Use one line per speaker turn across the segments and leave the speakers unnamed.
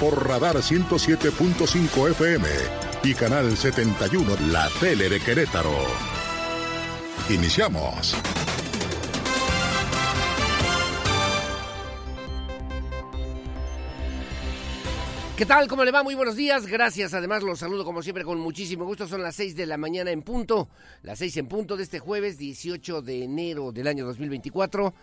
Por Radar 107.5 FM y Canal 71, la tele de Querétaro. Iniciamos.
¿Qué tal? ¿Cómo le va? Muy buenos días. Gracias. Además, los saludo como siempre con muchísimo gusto. Son las 6 de la mañana en punto. Las 6 en punto de este jueves 18 de enero del año 2024.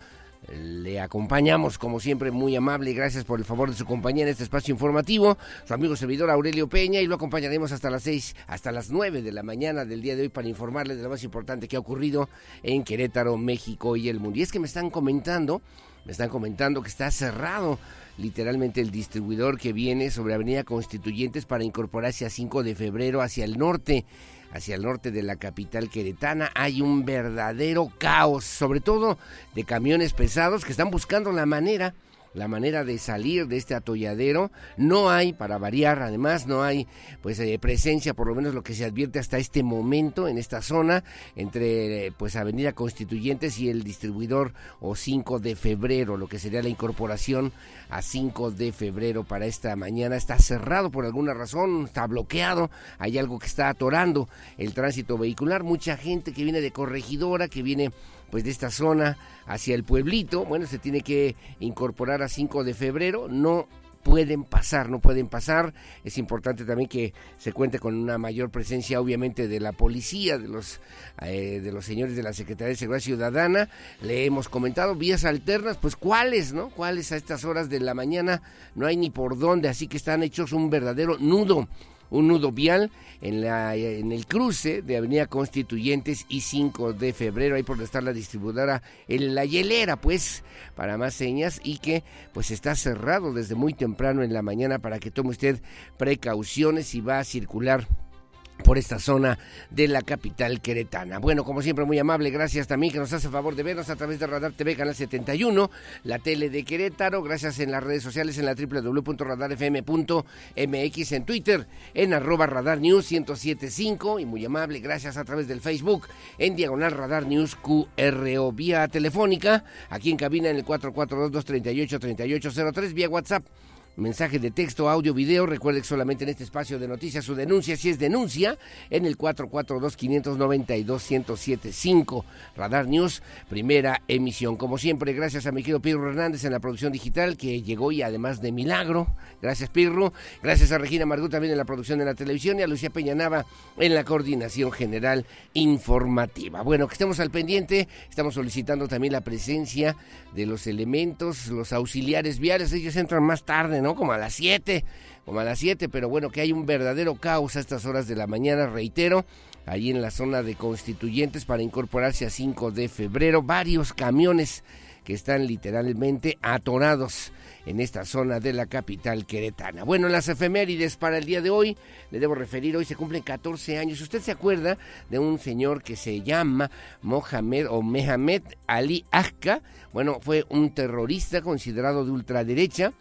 Le acompañamos, como siempre, muy amable. Gracias por el favor de su compañía en este espacio informativo. Su amigo servidor Aurelio Peña y lo acompañaremos hasta las 6, hasta las 9 de la mañana del día de hoy para informarles de lo más importante que ha ocurrido en Querétaro, México y el mundo. Y es que me están comentando, me están comentando que está cerrado literalmente el distribuidor que viene sobre Avenida Constituyentes para incorporarse a 5 de febrero hacia el norte, hacia el norte de la capital queretana. Hay un verdadero caos, sobre todo de camiones pesados que están buscando la manera la manera de salir de este atolladero. No hay, para variar, además, no hay pues eh, presencia, por lo menos lo que se advierte hasta este momento en esta zona, entre pues Avenida Constituyentes y el distribuidor o 5 de febrero, lo que sería la incorporación a 5 de febrero para esta mañana. Está cerrado por alguna razón, está bloqueado, hay algo que está atorando el tránsito vehicular. Mucha gente que viene de corregidora, que viene pues de esta zona hacia el pueblito, bueno, se tiene que incorporar a 5 de febrero, no pueden pasar, no pueden pasar. Es importante también que se cuente con una mayor presencia, obviamente, de la policía, de los, eh, de los señores de la Secretaría de Seguridad Ciudadana. Le hemos comentado vías alternas, pues cuáles, ¿no? ¿Cuáles a estas horas de la mañana? No hay ni por dónde, así que están hechos un verdadero nudo un nudo vial en, la, en el cruce de Avenida Constituyentes y 5 de febrero, ahí por está la distribuidora en la hielera, pues, para más señas, y que pues está cerrado desde muy temprano en la mañana para que tome usted precauciones y va a circular por esta zona de la capital queretana. Bueno, como siempre, muy amable, gracias también que nos hace favor de vernos a través de Radar TV, Canal 71, la tele de Querétaro, gracias en las redes sociales, en la www.radarfm.mx, en Twitter, en arroba Radar News 1075, y muy amable, gracias a través del Facebook, en Diagonal Radar News QRO, vía telefónica, aquí en cabina en el 442-238-3803, vía WhatsApp mensaje de texto, audio, video. Recuerde que solamente en este espacio de noticias su denuncia, si es denuncia, en el 442-592-1075. Radar News, primera emisión. Como siempre, gracias a mi querido Pirro Hernández en la producción digital, que llegó y además de milagro. Gracias, Pirro. Gracias a Regina Margot también en la producción de la televisión y a Lucía Peñanava en la coordinación general informativa. Bueno, que estemos al pendiente. Estamos solicitando también la presencia de los elementos, los auxiliares viales. Ellos entran más tarde, ¿no? Como a las 7, como a las 7, pero bueno, que hay un verdadero caos a estas horas de la mañana, reitero, allí en la zona de constituyentes para incorporarse a 5 de febrero, varios camiones que están literalmente atorados en esta zona de la capital queretana. Bueno, las efemérides para el día de hoy, le debo referir, hoy se cumplen 14 años. ¿Usted se acuerda de un señor que se llama Mohamed o Mehamed Ali Akka? Bueno, fue un terrorista considerado de ultraderecha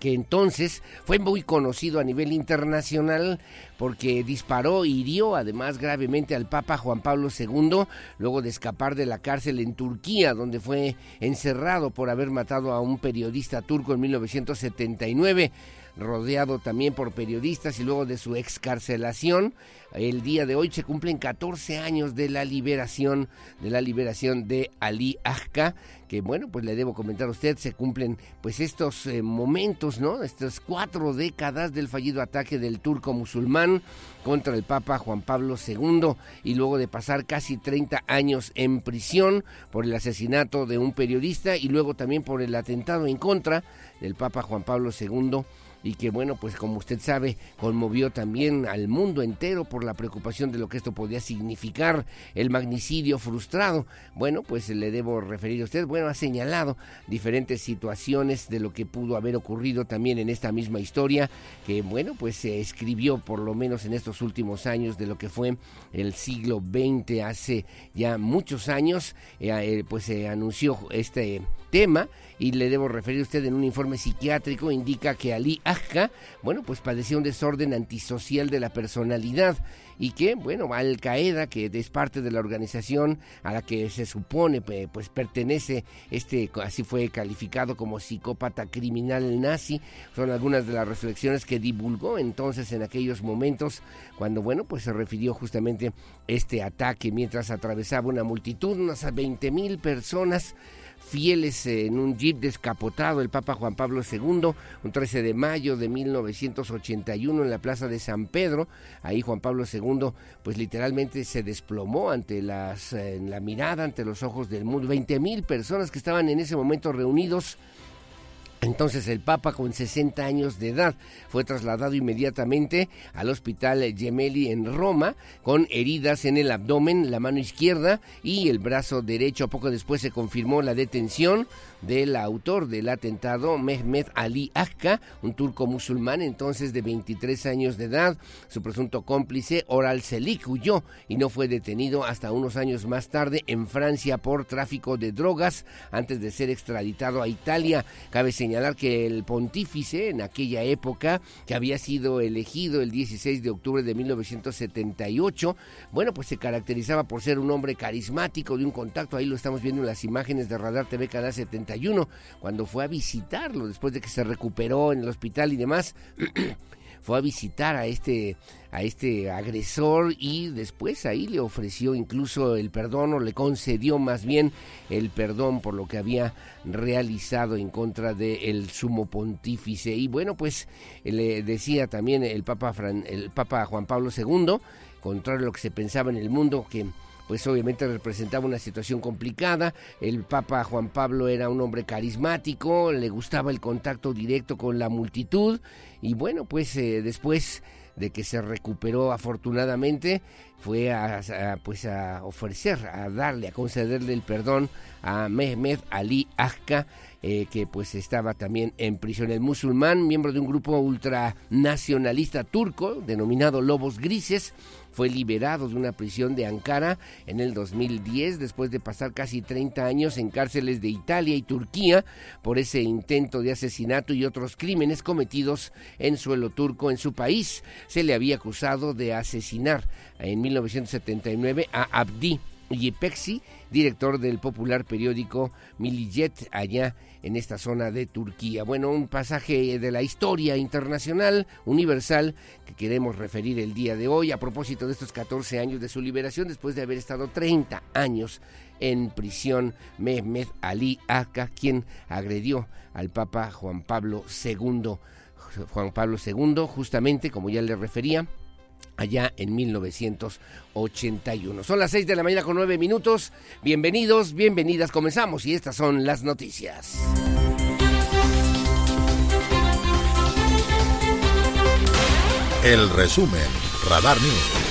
que entonces fue muy conocido a nivel internacional porque disparó y hirió además gravemente al Papa Juan Pablo II luego de escapar de la cárcel en Turquía, donde fue encerrado por haber matado a un periodista turco en 1979 rodeado también por periodistas y luego de su excarcelación. El día de hoy se cumplen 14 años de la liberación, de la liberación de Ali Akka, que bueno, pues le debo comentar a usted, se cumplen pues estos eh, momentos, ¿no? Estas cuatro décadas del fallido ataque del turco musulmán contra el Papa Juan Pablo II y luego de pasar casi 30 años en prisión por el asesinato de un periodista y luego también por el atentado en contra del Papa Juan Pablo II y que bueno, pues como usted sabe, conmovió también al mundo entero por la preocupación de lo que esto podía significar, el magnicidio frustrado. Bueno, pues le debo referir a usted, bueno, ha señalado diferentes situaciones de lo que pudo haber ocurrido también en esta misma historia, que bueno, pues se escribió por lo menos en estos últimos años de lo que fue el siglo XX, hace ya muchos años, eh, eh, pues se anunció este tema y le debo referir a usted en un informe psiquiátrico indica que Ali Ajka, bueno, pues padecía un desorden antisocial de la personalidad y que, bueno, Al Qaeda, que es parte de la organización a la que se supone pues pertenece este, así fue calificado como psicópata criminal nazi, son algunas de las reflexiones que divulgó entonces en aquellos momentos cuando, bueno, pues se refirió justamente este ataque mientras atravesaba una multitud, unas 20 mil personas fieles en un jeep descapotado el Papa Juan Pablo II, un 13 de mayo de 1981 en la Plaza de San Pedro. Ahí Juan Pablo II pues literalmente se desplomó ante las, en la mirada, ante los ojos del mundo. 20 mil personas que estaban en ese momento reunidos entonces el Papa con 60 años de edad fue trasladado inmediatamente al hospital Gemelli en Roma con heridas en el abdomen, la mano izquierda y el brazo derecho. Poco después se confirmó la detención del autor del atentado, Mehmet Ali Akka, un turco musulmán entonces de 23 años de edad. Su presunto cómplice, Oral Selik, huyó y no fue detenido hasta unos años más tarde en Francia por tráfico de drogas antes de ser extraditado a Italia. Cabe señalar que el pontífice en aquella época, que había sido elegido el 16 de octubre de 1978, bueno, pues se caracterizaba por ser un hombre carismático, de un contacto, ahí lo estamos viendo en las imágenes de Radar TV Canal 70 cuando fue a visitarlo después de que se recuperó en el hospital y demás. fue a visitar a este a este agresor y después ahí le ofreció incluso el perdón o le concedió más bien el perdón por lo que había realizado en contra del sumo pontífice. Y bueno pues le decía también el papa el papa Juan Pablo II contrario a lo que se pensaba en el mundo que pues obviamente representaba una situación complicada. El Papa Juan Pablo era un hombre carismático, le gustaba el contacto directo con la multitud y bueno, pues eh, después de que se recuperó afortunadamente, fue a, pues a ofrecer, a darle, a concederle el perdón a Mehmet Ali Akka, eh, que pues estaba también en prisión. El musulmán, miembro de un grupo ultranacionalista turco denominado Lobos Grises, fue liberado de una prisión de Ankara en el 2010 después de pasar casi 30 años en cárceles de Italia y Turquía por ese intento de asesinato y otros crímenes cometidos en suelo turco en su país. Se le había acusado de asesinar en 1979 a Abdi Yepexi, director del popular periódico Milliyet allá en esta zona de Turquía. Bueno, un pasaje de la historia internacional, universal, que queremos referir el día de hoy a propósito de estos 14 años de su liberación después de haber estado 30 años en prisión Mehmet Ali Aka, quien agredió al Papa Juan Pablo II. Juan Pablo II, justamente, como ya le refería, allá en 1981. Son las 6 de la mañana con 9 minutos. Bienvenidos, bienvenidas, comenzamos y estas son las noticias.
El resumen, Radar News.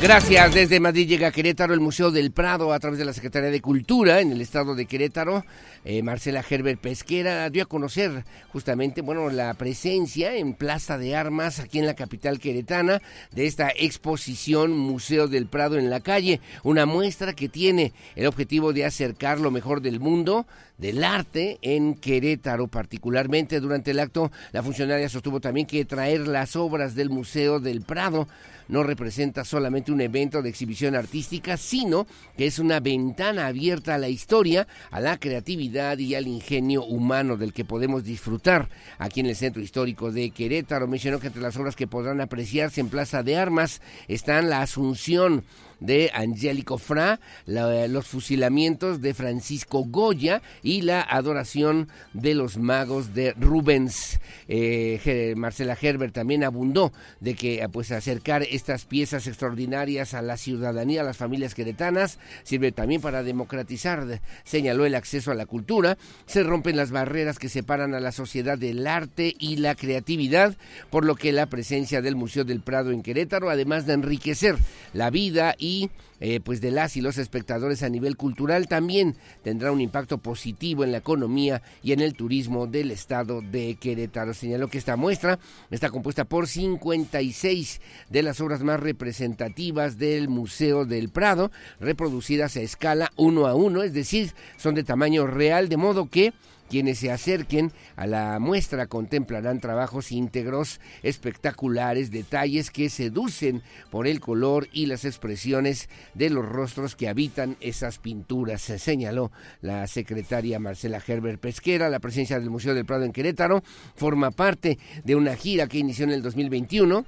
Gracias. Desde Madrid llega a Querétaro el Museo del Prado a través de la Secretaría de Cultura en el estado de Querétaro. Eh, Marcela Herbert Pesquera dio a conocer justamente, bueno, la presencia en Plaza de Armas aquí en la capital queretana de esta exposición Museo del Prado en la calle, una muestra que tiene el objetivo de acercar lo mejor del mundo del arte en Querétaro, particularmente durante el acto, la funcionaria sostuvo también que traer las obras del Museo del Prado no representa solamente un evento de exhibición artística, sino que es una ventana abierta a la historia, a la creatividad y al ingenio humano del que podemos disfrutar aquí en el Centro Histórico de Querétaro. Mencionó que entre las obras que podrán apreciarse en Plaza de Armas están la Asunción de Angélico Fra, los fusilamientos de Francisco Goya y la adoración de los magos de Rubens. Eh, Marcela Herbert también abundó de que pues acercar estas piezas extraordinarias a la ciudadanía, a las familias queretanas, sirve también para democratizar, señaló el acceso a la cultura, se rompen las barreras que separan a la sociedad del arte y la creatividad, por lo que la presencia del Museo del Prado en Querétaro, además de enriquecer la vida y eh, pues de las y los espectadores a nivel cultural también tendrá un impacto positivo en la economía y en el turismo del estado de Querétaro. Señaló que esta muestra está compuesta por 56 de las obras más representativas del Museo del Prado, reproducidas a escala uno a uno, es decir, son de tamaño real, de modo que quienes se acerquen a la muestra contemplarán trabajos íntegros, espectaculares, detalles que seducen por el color y las expresiones de los rostros que habitan esas pinturas, se señaló la secretaria Marcela Herbert Pesquera. La presencia del Museo del Prado en Querétaro forma parte de una gira que inició en el 2021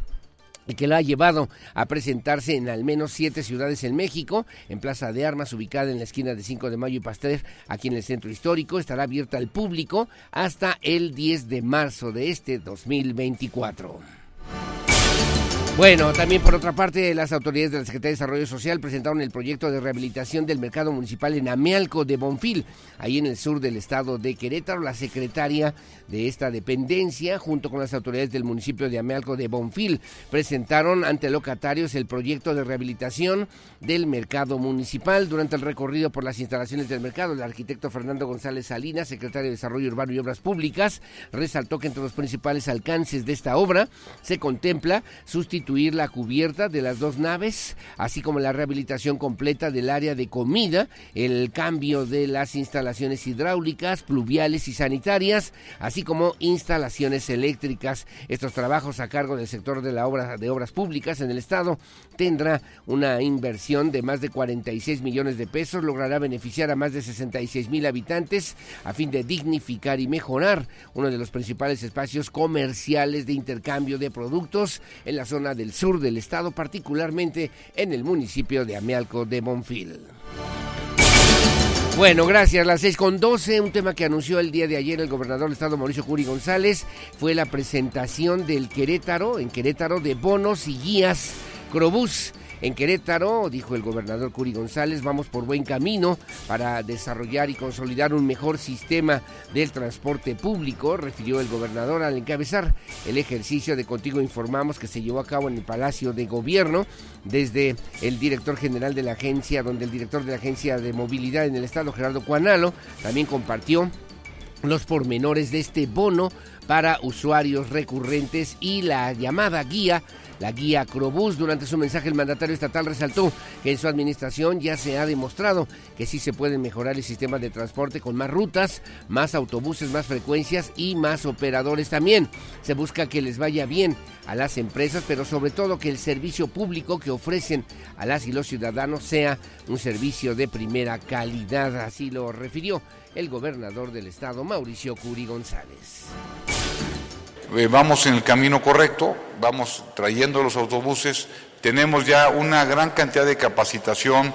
que lo ha llevado a presentarse en al menos siete ciudades en México, en Plaza de Armas, ubicada en la esquina de 5 de Mayo y Pasteur, aquí en el centro histórico. Estará abierta al público hasta el 10 de marzo de este 2024. Bueno, también por otra parte, las autoridades de la Secretaría de Desarrollo Social presentaron el proyecto de rehabilitación del mercado municipal en Amealco de Bonfil, ahí en el sur del estado de Querétaro. La secretaria de esta dependencia, junto con las autoridades del municipio de Amealco de Bonfil, presentaron ante locatarios el proyecto de rehabilitación del mercado municipal. Durante el recorrido por las instalaciones del mercado, el arquitecto Fernando González Salinas, secretario de Desarrollo Urbano y Obras Públicas, resaltó que entre los principales alcances de esta obra se contempla sustituir la cubierta de las dos naves, así como la rehabilitación completa del área de comida, el cambio de las instalaciones hidráulicas, pluviales y sanitarias, así como instalaciones eléctricas. Estos trabajos a cargo del sector de la obra de obras públicas en el estado tendrá una inversión de más de 46 millones de pesos, logrará beneficiar a más de 66 mil habitantes a fin de dignificar y mejorar uno de los principales espacios comerciales de intercambio de productos en la zona del sur del estado, particularmente en el municipio de Amealco de Bonfil. Bueno, gracias. Las seis con 12, un tema que anunció el día de ayer el gobernador del estado Mauricio Curi González fue la presentación del Querétaro, en Querétaro, de bonos y guías Crobús en Querétaro, dijo el gobernador Curi González, vamos por buen camino para desarrollar y consolidar un mejor sistema del transporte público, refirió el gobernador al encabezar el ejercicio de Contigo Informamos que se llevó a cabo en el Palacio de Gobierno desde el director general de la agencia, donde el director de la agencia de movilidad en el estado, Gerardo Cuanalo, también compartió los pormenores de este bono para usuarios recurrentes y la llamada guía la guía Crobús. Durante su mensaje, el mandatario estatal resaltó que en su administración ya se ha demostrado que sí se puede mejorar el sistema de transporte con más rutas, más autobuses, más frecuencias y más operadores también. Se busca que les vaya bien a las empresas, pero sobre todo que el servicio público que ofrecen a las y los ciudadanos sea un servicio de primera calidad. Así lo refirió el gobernador del estado, Mauricio Curi González.
Eh, vamos en el camino correcto, vamos trayendo los autobuses, tenemos ya una gran cantidad de capacitación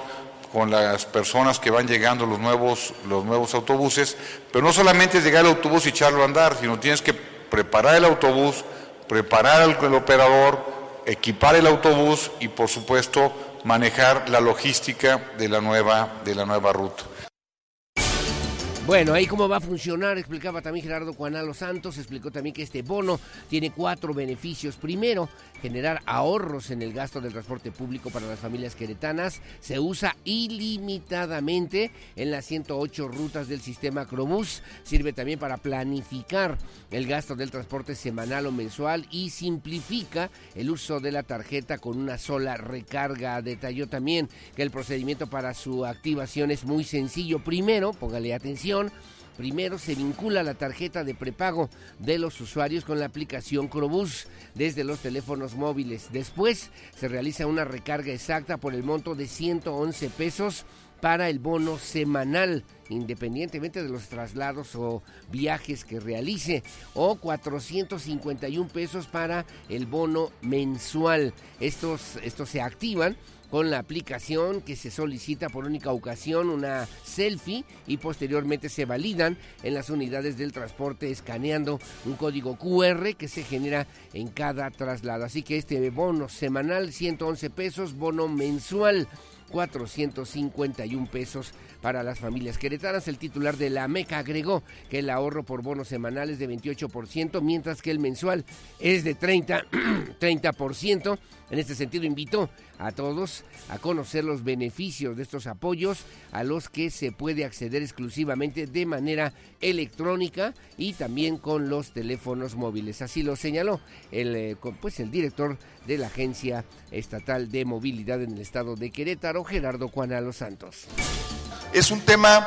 con las personas que van llegando los nuevos, los nuevos autobuses, pero no solamente es llegar al autobús y echarlo a andar, sino tienes que preparar el autobús, preparar el operador, equipar el autobús y por supuesto manejar la logística de la nueva, de la nueva ruta.
Bueno, ahí cómo va a funcionar, explicaba también Gerardo Juanalo Santos, explicó también que este bono tiene cuatro beneficios. Primero, generar ahorros en el gasto del transporte público para las familias queretanas. Se usa ilimitadamente en las 108 rutas del sistema Crobús. Sirve también para planificar el gasto del transporte semanal o mensual y simplifica el uso de la tarjeta con una sola recarga. Detalló también que el procedimiento para su activación es muy sencillo. Primero, póngale atención Primero se vincula la tarjeta de prepago de los usuarios con la aplicación Crobús desde los teléfonos móviles. Después se realiza una recarga exacta por el monto de 111 pesos para el bono semanal, independientemente de los traslados o viajes que realice, o 451 pesos para el bono mensual. Estos, estos se activan con la aplicación que se solicita por única ocasión una selfie y posteriormente se validan en las unidades del transporte escaneando un código QR que se genera en cada traslado. Así que este bono semanal 111 pesos, bono mensual 451 pesos para las familias queretanas. El titular de la MECA agregó que el ahorro por bonos semanales de 28%, mientras que el mensual es de 30, 30%. En este sentido, invitó a todos a conocer los beneficios de estos apoyos a los que se puede acceder exclusivamente de manera electrónica y también con los teléfonos móviles. Así lo señaló el, eh, pues el director de la Agencia Estatal de Movilidad en el estado de Querétaro, Gerardo Los Santos.
Es un tema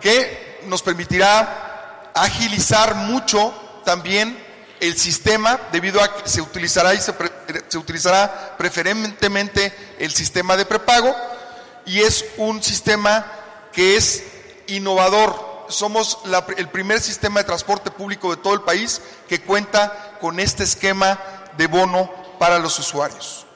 que nos permitirá agilizar mucho también el sistema debido a que se utilizará y se, utilizará preferentemente el sistema de prepago y es un sistema que es innovador. Somos el primer sistema de transporte público de todo el país que cuenta con este esquema de bono para los usuarios.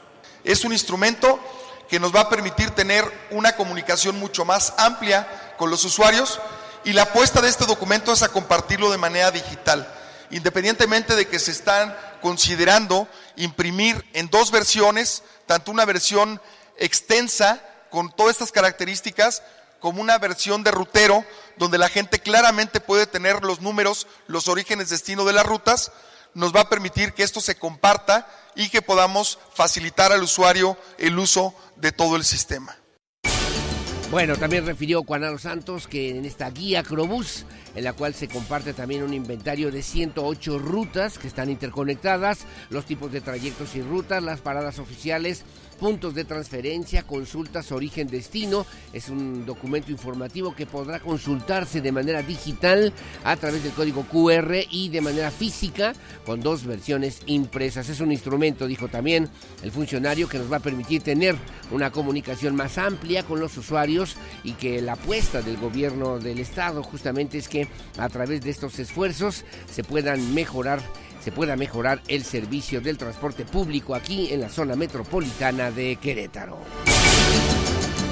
Es un instrumento que nos va a permitir tener una comunicación mucho más amplia con los usuarios. Y la apuesta de este documento es a compartirlo de manera digital independientemente de que se están considerando imprimir en dos versiones, tanto una versión extensa con todas estas características, como una versión de rutero, donde la gente claramente puede tener los números, los orígenes, destino de las rutas, nos va a permitir que esto se comparta y que podamos facilitar al usuario el uso de todo el sistema.
Bueno, también refirió Juan Santos que en esta guía Crobús, en la cual se comparte también un inventario de 108 rutas que están interconectadas, los tipos de trayectos y rutas, las paradas oficiales, puntos de transferencia, consultas, origen, destino. Es un documento informativo que podrá consultarse de manera digital a través del código QR y de manera física con dos versiones impresas. Es un instrumento, dijo también el funcionario, que nos va a permitir tener una comunicación más amplia con los usuarios y que la apuesta del gobierno del estado justamente es que a través de estos esfuerzos se puedan mejorar se pueda mejorar el servicio del transporte público aquí en la zona metropolitana de Querétaro.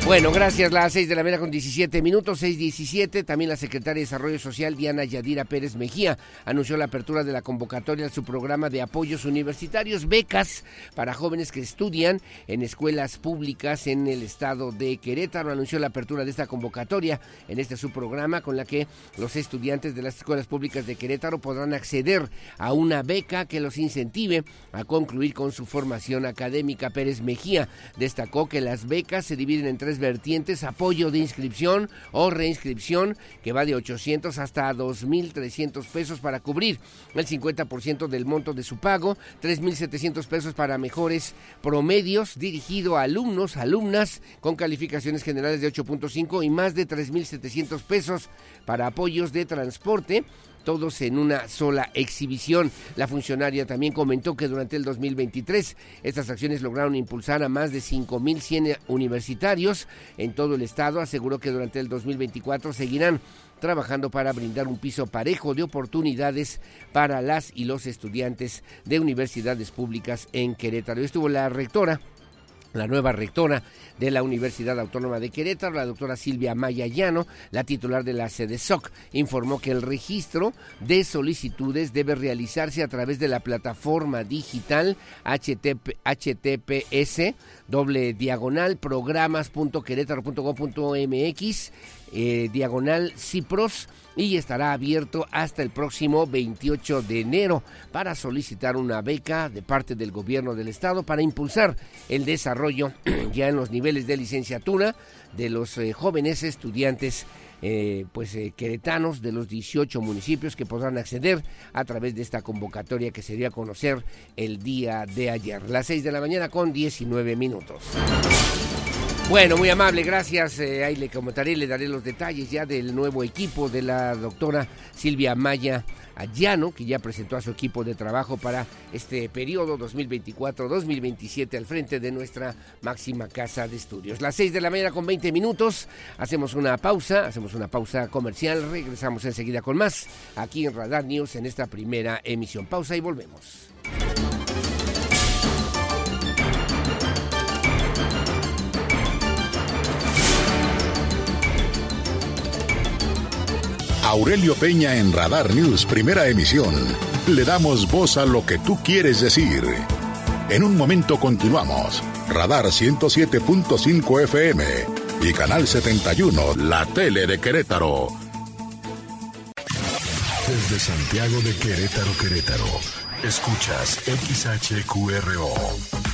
Bueno, gracias. Las 6 de la mañana con 17 minutos, 6.17. También la secretaria de Desarrollo Social, Diana Yadira Pérez Mejía, anunció la apertura de la convocatoria a su programa de apoyos universitarios, becas para jóvenes que estudian en escuelas públicas en el estado de Querétaro. Anunció la apertura de esta convocatoria en este subprograma con la que los estudiantes de las escuelas públicas de Querétaro podrán acceder a una beca que los incentive a concluir con su formación académica. Pérez Mejía destacó que las becas se dividen en tres vertientes, apoyo de inscripción o reinscripción que va de 800 hasta 2.300 pesos para cubrir el 50% del monto de su pago, 3.700 pesos para mejores promedios dirigido a alumnos, alumnas con calificaciones generales de 8.5 y más de 3.700 pesos para apoyos de transporte todos en una sola exhibición. La funcionaria también comentó que durante el 2023 estas acciones lograron impulsar a más de 5.100 universitarios en todo el estado. Aseguró que durante el 2024 seguirán trabajando para brindar un piso parejo de oportunidades para las y los estudiantes de universidades públicas en Querétaro. Estuvo la rectora la nueva rectora de la Universidad Autónoma de Querétaro, la doctora Silvia Maya Llano, la titular de la sede SOC, informó que el registro de solicitudes debe realizarse a través de la plataforma digital https doble diagonal programas.querétaro.gov.mx eh, diagonal Cipros y estará abierto hasta el próximo 28 de enero para solicitar una beca de parte del gobierno del estado para impulsar el desarrollo ya en los niveles de licenciatura de los eh, jóvenes estudiantes eh, pues queretanos de los 18 municipios que podrán acceder a través de esta convocatoria que se dio a conocer el día de ayer, las 6 de la mañana con 19 minutos. Bueno, muy amable, gracias. Eh, ahí le comentaré, le daré los detalles ya del nuevo equipo de la doctora Silvia Maya Ayano, que ya presentó a su equipo de trabajo para este periodo 2024-2027 al frente de nuestra máxima casa de estudios. Las 6 de la mañana con 20 minutos, hacemos una pausa, hacemos una pausa comercial, regresamos enseguida con más aquí en Radar News en esta primera emisión. Pausa y volvemos.
Aurelio Peña en Radar News, primera emisión. Le damos voz a lo que tú quieres decir. En un momento continuamos. Radar 107.5 FM y Canal 71, la tele de Querétaro. Desde Santiago de Querétaro, Querétaro. Escuchas XHQRO.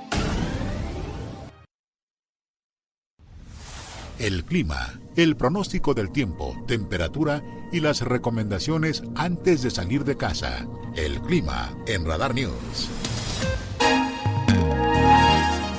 El clima, el pronóstico del tiempo, temperatura y las recomendaciones antes de salir de casa. El clima en Radar News.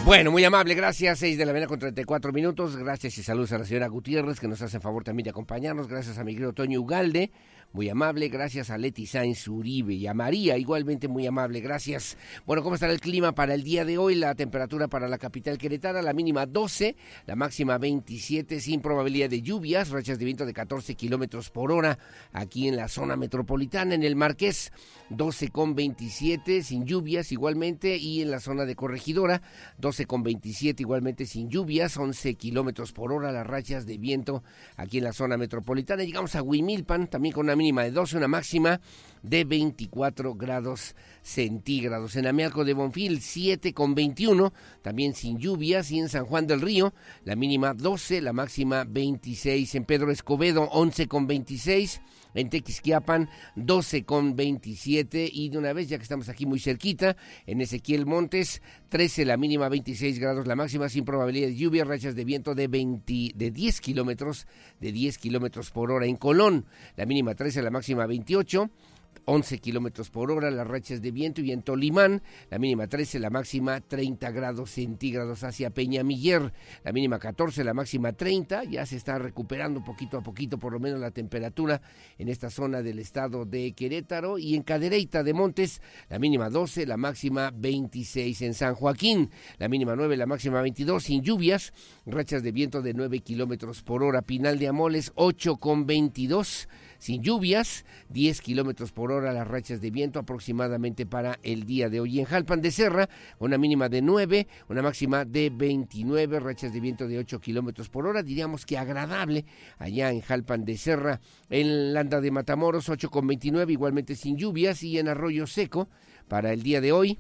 Bueno, muy amable, gracias. 6 de la mañana con 34 minutos. Gracias y saludos a la señora Gutiérrez, que nos hace favor también de acompañarnos. Gracias a mi querido Toño Ugalde, muy amable. Gracias a Leti Sainz Uribe y a María, igualmente muy amable. Gracias. Bueno, ¿cómo estará el clima para el día de hoy? La temperatura para la capital queretana, la mínima 12, la máxima 27, sin probabilidad de lluvias, rachas de viento de 14 kilómetros por hora aquí en la zona metropolitana, en el Marqués, 12 con 27, sin lluvias igualmente, y en la zona de Corregidora, 12 con 27 igualmente sin lluvias, 11 kilómetros por hora las rachas de viento aquí en la zona metropolitana. Llegamos a Huimilpan, también con una mínima de 12, una máxima de 24 grados centígrados. En Amealco de Bonfil, 7 con 21, también sin lluvias. Y en San Juan del Río, la mínima 12, la máxima 26. En Pedro Escobedo, 11 con 26 en Tequisquiapan 12 con 27 y de una vez ya que estamos aquí muy cerquita en Ezequiel Montes 13 la mínima 26 grados la máxima sin probabilidad de lluvia rachas de viento de 20 de 10 kilómetros de 10 kilómetros por hora en Colón. La mínima 13 la máxima 28 11 kilómetros por hora, las rachas de viento y en Tolimán, la mínima 13, la máxima 30 grados centígrados hacia Peñamiller, la mínima 14, la máxima 30, ya se está recuperando poquito a poquito por lo menos la temperatura en esta zona del estado de Querétaro y en Cadereyta de Montes, la mínima 12, la máxima 26 en San Joaquín, la mínima 9, la máxima 22, sin lluvias, rachas de viento de 9 kilómetros por hora, Pinal de Amoles 8 con 22, sin lluvias, 10 kilómetros por hora las rachas de viento aproximadamente para el día de hoy. En Jalpan de Serra, una mínima de 9, una máxima de 29, rachas de viento de 8 kilómetros por hora, diríamos que agradable allá en Jalpan de Serra. En Landa de Matamoros, 8 con 29, igualmente sin lluvias, y en Arroyo Seco, para el día de hoy,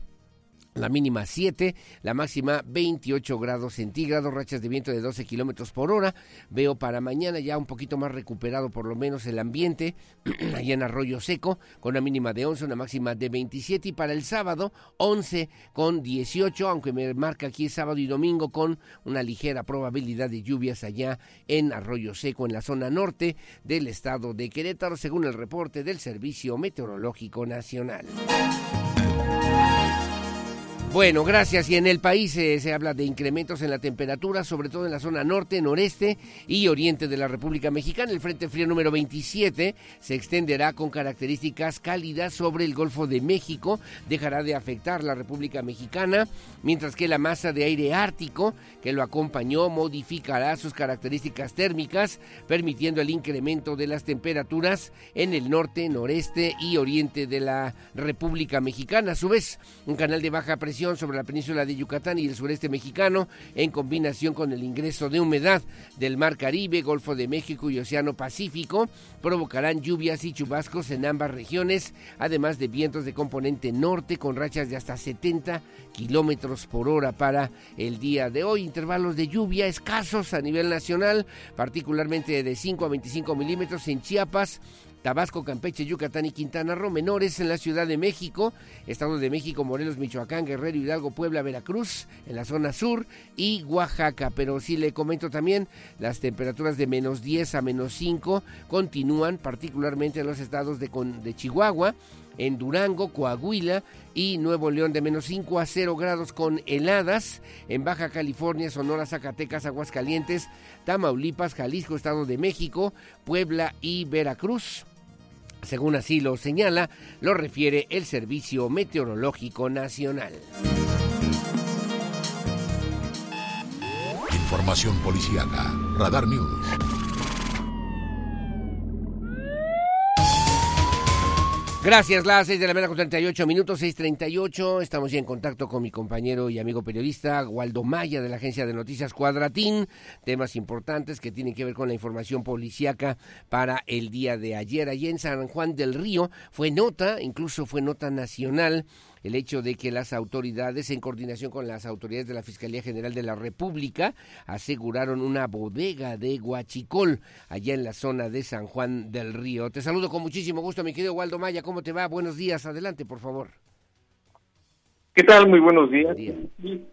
la mínima 7, la máxima 28 grados centígrados, rachas de viento de 12 kilómetros por hora. Veo para mañana ya un poquito más recuperado, por lo menos el ambiente, allá en Arroyo Seco, con una mínima de 11, una máxima de 27. Y para el sábado, 11 con 18, aunque me marca aquí sábado y domingo con una ligera probabilidad de lluvias allá en Arroyo Seco, en la zona norte del estado de Querétaro, según el reporte del Servicio Meteorológico Nacional. Bueno, gracias. Y en el país eh, se habla de incrementos en la temperatura, sobre todo en la zona norte, noreste y oriente de la República Mexicana. El Frente Frío número 27 se extenderá con características cálidas sobre el Golfo de México, dejará de afectar la República Mexicana, mientras que la masa de aire ártico que lo acompañó modificará sus características térmicas, permitiendo el incremento de las temperaturas en el norte, noreste y oriente de la República Mexicana. A su vez, un canal de baja presión sobre la península de Yucatán y el sureste mexicano, en combinación con el ingreso de humedad del Mar Caribe, Golfo de México y Océano Pacífico, provocarán lluvias y chubascos en ambas regiones, además de vientos de componente norte con rachas de hasta 70 kilómetros por hora para el día de hoy. Intervalos de lluvia escasos a nivel nacional, particularmente de 5 a 25 milímetros en Chiapas, Tabasco, Campeche, Yucatán y Quintana Roo, menores en la Ciudad de México, Estado de México, Morelos, Michoacán, Guerrero, Hidalgo, Puebla, Veracruz, en la zona sur y Oaxaca. Pero sí le comento también, las temperaturas de menos 10 a menos 5 continúan, particularmente en los estados de, de Chihuahua, en Durango, Coahuila y Nuevo León de menos 5 a 0 grados con heladas, en Baja California, Sonora, Zacatecas, Aguascalientes, Tamaulipas, Jalisco, Estado de México, Puebla y Veracruz Según así lo señala, lo refiere el Servicio Meteorológico Nacional.
Información policiaca. Radar News.
Gracias, las 6 de la mañana con 38 minutos, 6.38. Estamos ya en contacto con mi compañero y amigo periodista Waldo Maya de la agencia de noticias Cuadratín. Temas importantes que tienen que ver con la información policíaca para el día de ayer. Allí en San Juan del Río fue nota, incluso fue nota nacional el hecho de que las autoridades, en coordinación con las autoridades de la Fiscalía General de la República, aseguraron una bodega de Guachicol allá en la zona de San Juan del Río. Te saludo con muchísimo gusto, mi querido Waldo Maya. ¿Cómo te va? Buenos días. Adelante, por favor.
¿Qué tal? Muy buenos días.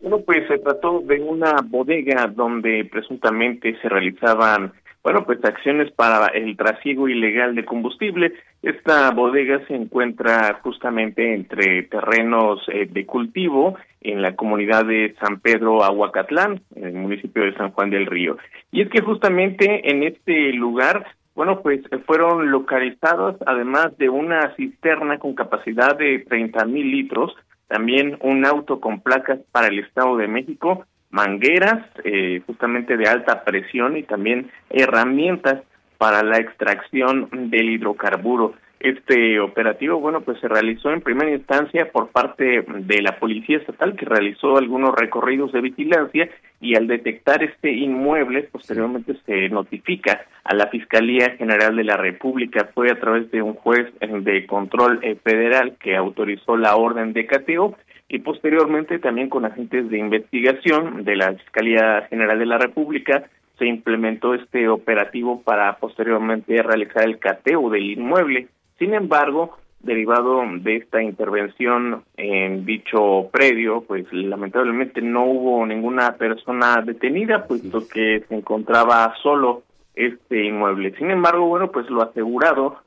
Bueno, pues se trató de una bodega donde presuntamente se realizaban bueno, pues acciones para el trasiego ilegal de combustible. Esta bodega se encuentra justamente entre terrenos eh, de cultivo en la comunidad de San Pedro Aguacatlán, en el municipio de San Juan del Río. Y es que justamente en este lugar bueno, pues fueron localizados, además de una cisterna con capacidad de 30 mil litros, también un auto con placas para el Estado de México, mangueras eh, justamente de alta presión y también herramientas para la extracción del hidrocarburo. Este operativo, bueno, pues se realizó en primera instancia por parte de la Policía Estatal, que realizó algunos recorridos de vigilancia y al detectar este inmueble, posteriormente se notifica a la Fiscalía General de la República. Fue a través de un juez de control eh, federal que autorizó la orden de cateo y posteriormente también con agentes de investigación de la Fiscalía General de la República se implementó este operativo para posteriormente realizar el cateo del inmueble. Sin embargo, derivado de esta intervención en dicho predio, pues lamentablemente no hubo ninguna persona detenida, puesto que se encontraba solo este inmueble. Sin embargo, bueno, pues lo asegurado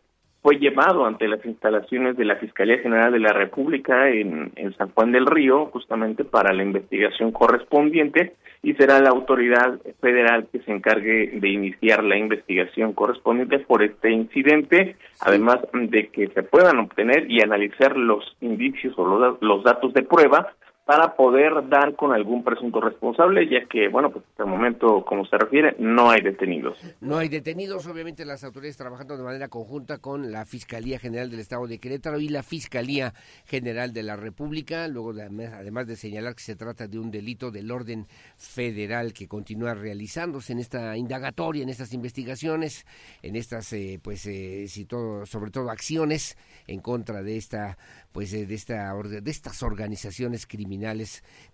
fue llevado ante las instalaciones de la Fiscalía General de la República en, San Juan del Río, justamente para la investigación correspondiente, y será la autoridad federal que se encargue de iniciar la investigación correspondiente por este incidente, además de que se puedan obtener y analizar los indicios o los datos de prueba para poder dar con algún presunto responsable, ya que, bueno, pues hasta el momento, como se refiere, no hay detenidos.
No hay detenidos, obviamente las autoridades trabajando de manera conjunta con la Fiscalía General del Estado de Querétaro y la Fiscalía General de la República, luego de, además de señalar que se trata de un delito del orden federal que continúa realizándose en esta indagatoria, en estas investigaciones, en estas, eh, pues, eh, si todo, sobre todo acciones en contra de esta pues de esta de estas organizaciones criminales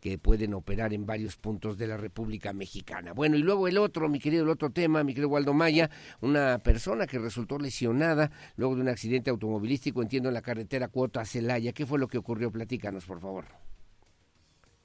que pueden operar en varios puntos de la República Mexicana. Bueno, y luego el otro, mi querido, el otro tema, mi querido Waldo Maya, una persona que resultó lesionada luego de un accidente automovilístico, entiendo, en la carretera Cuota Celaya. ¿Qué fue lo que ocurrió? Platícanos, por favor.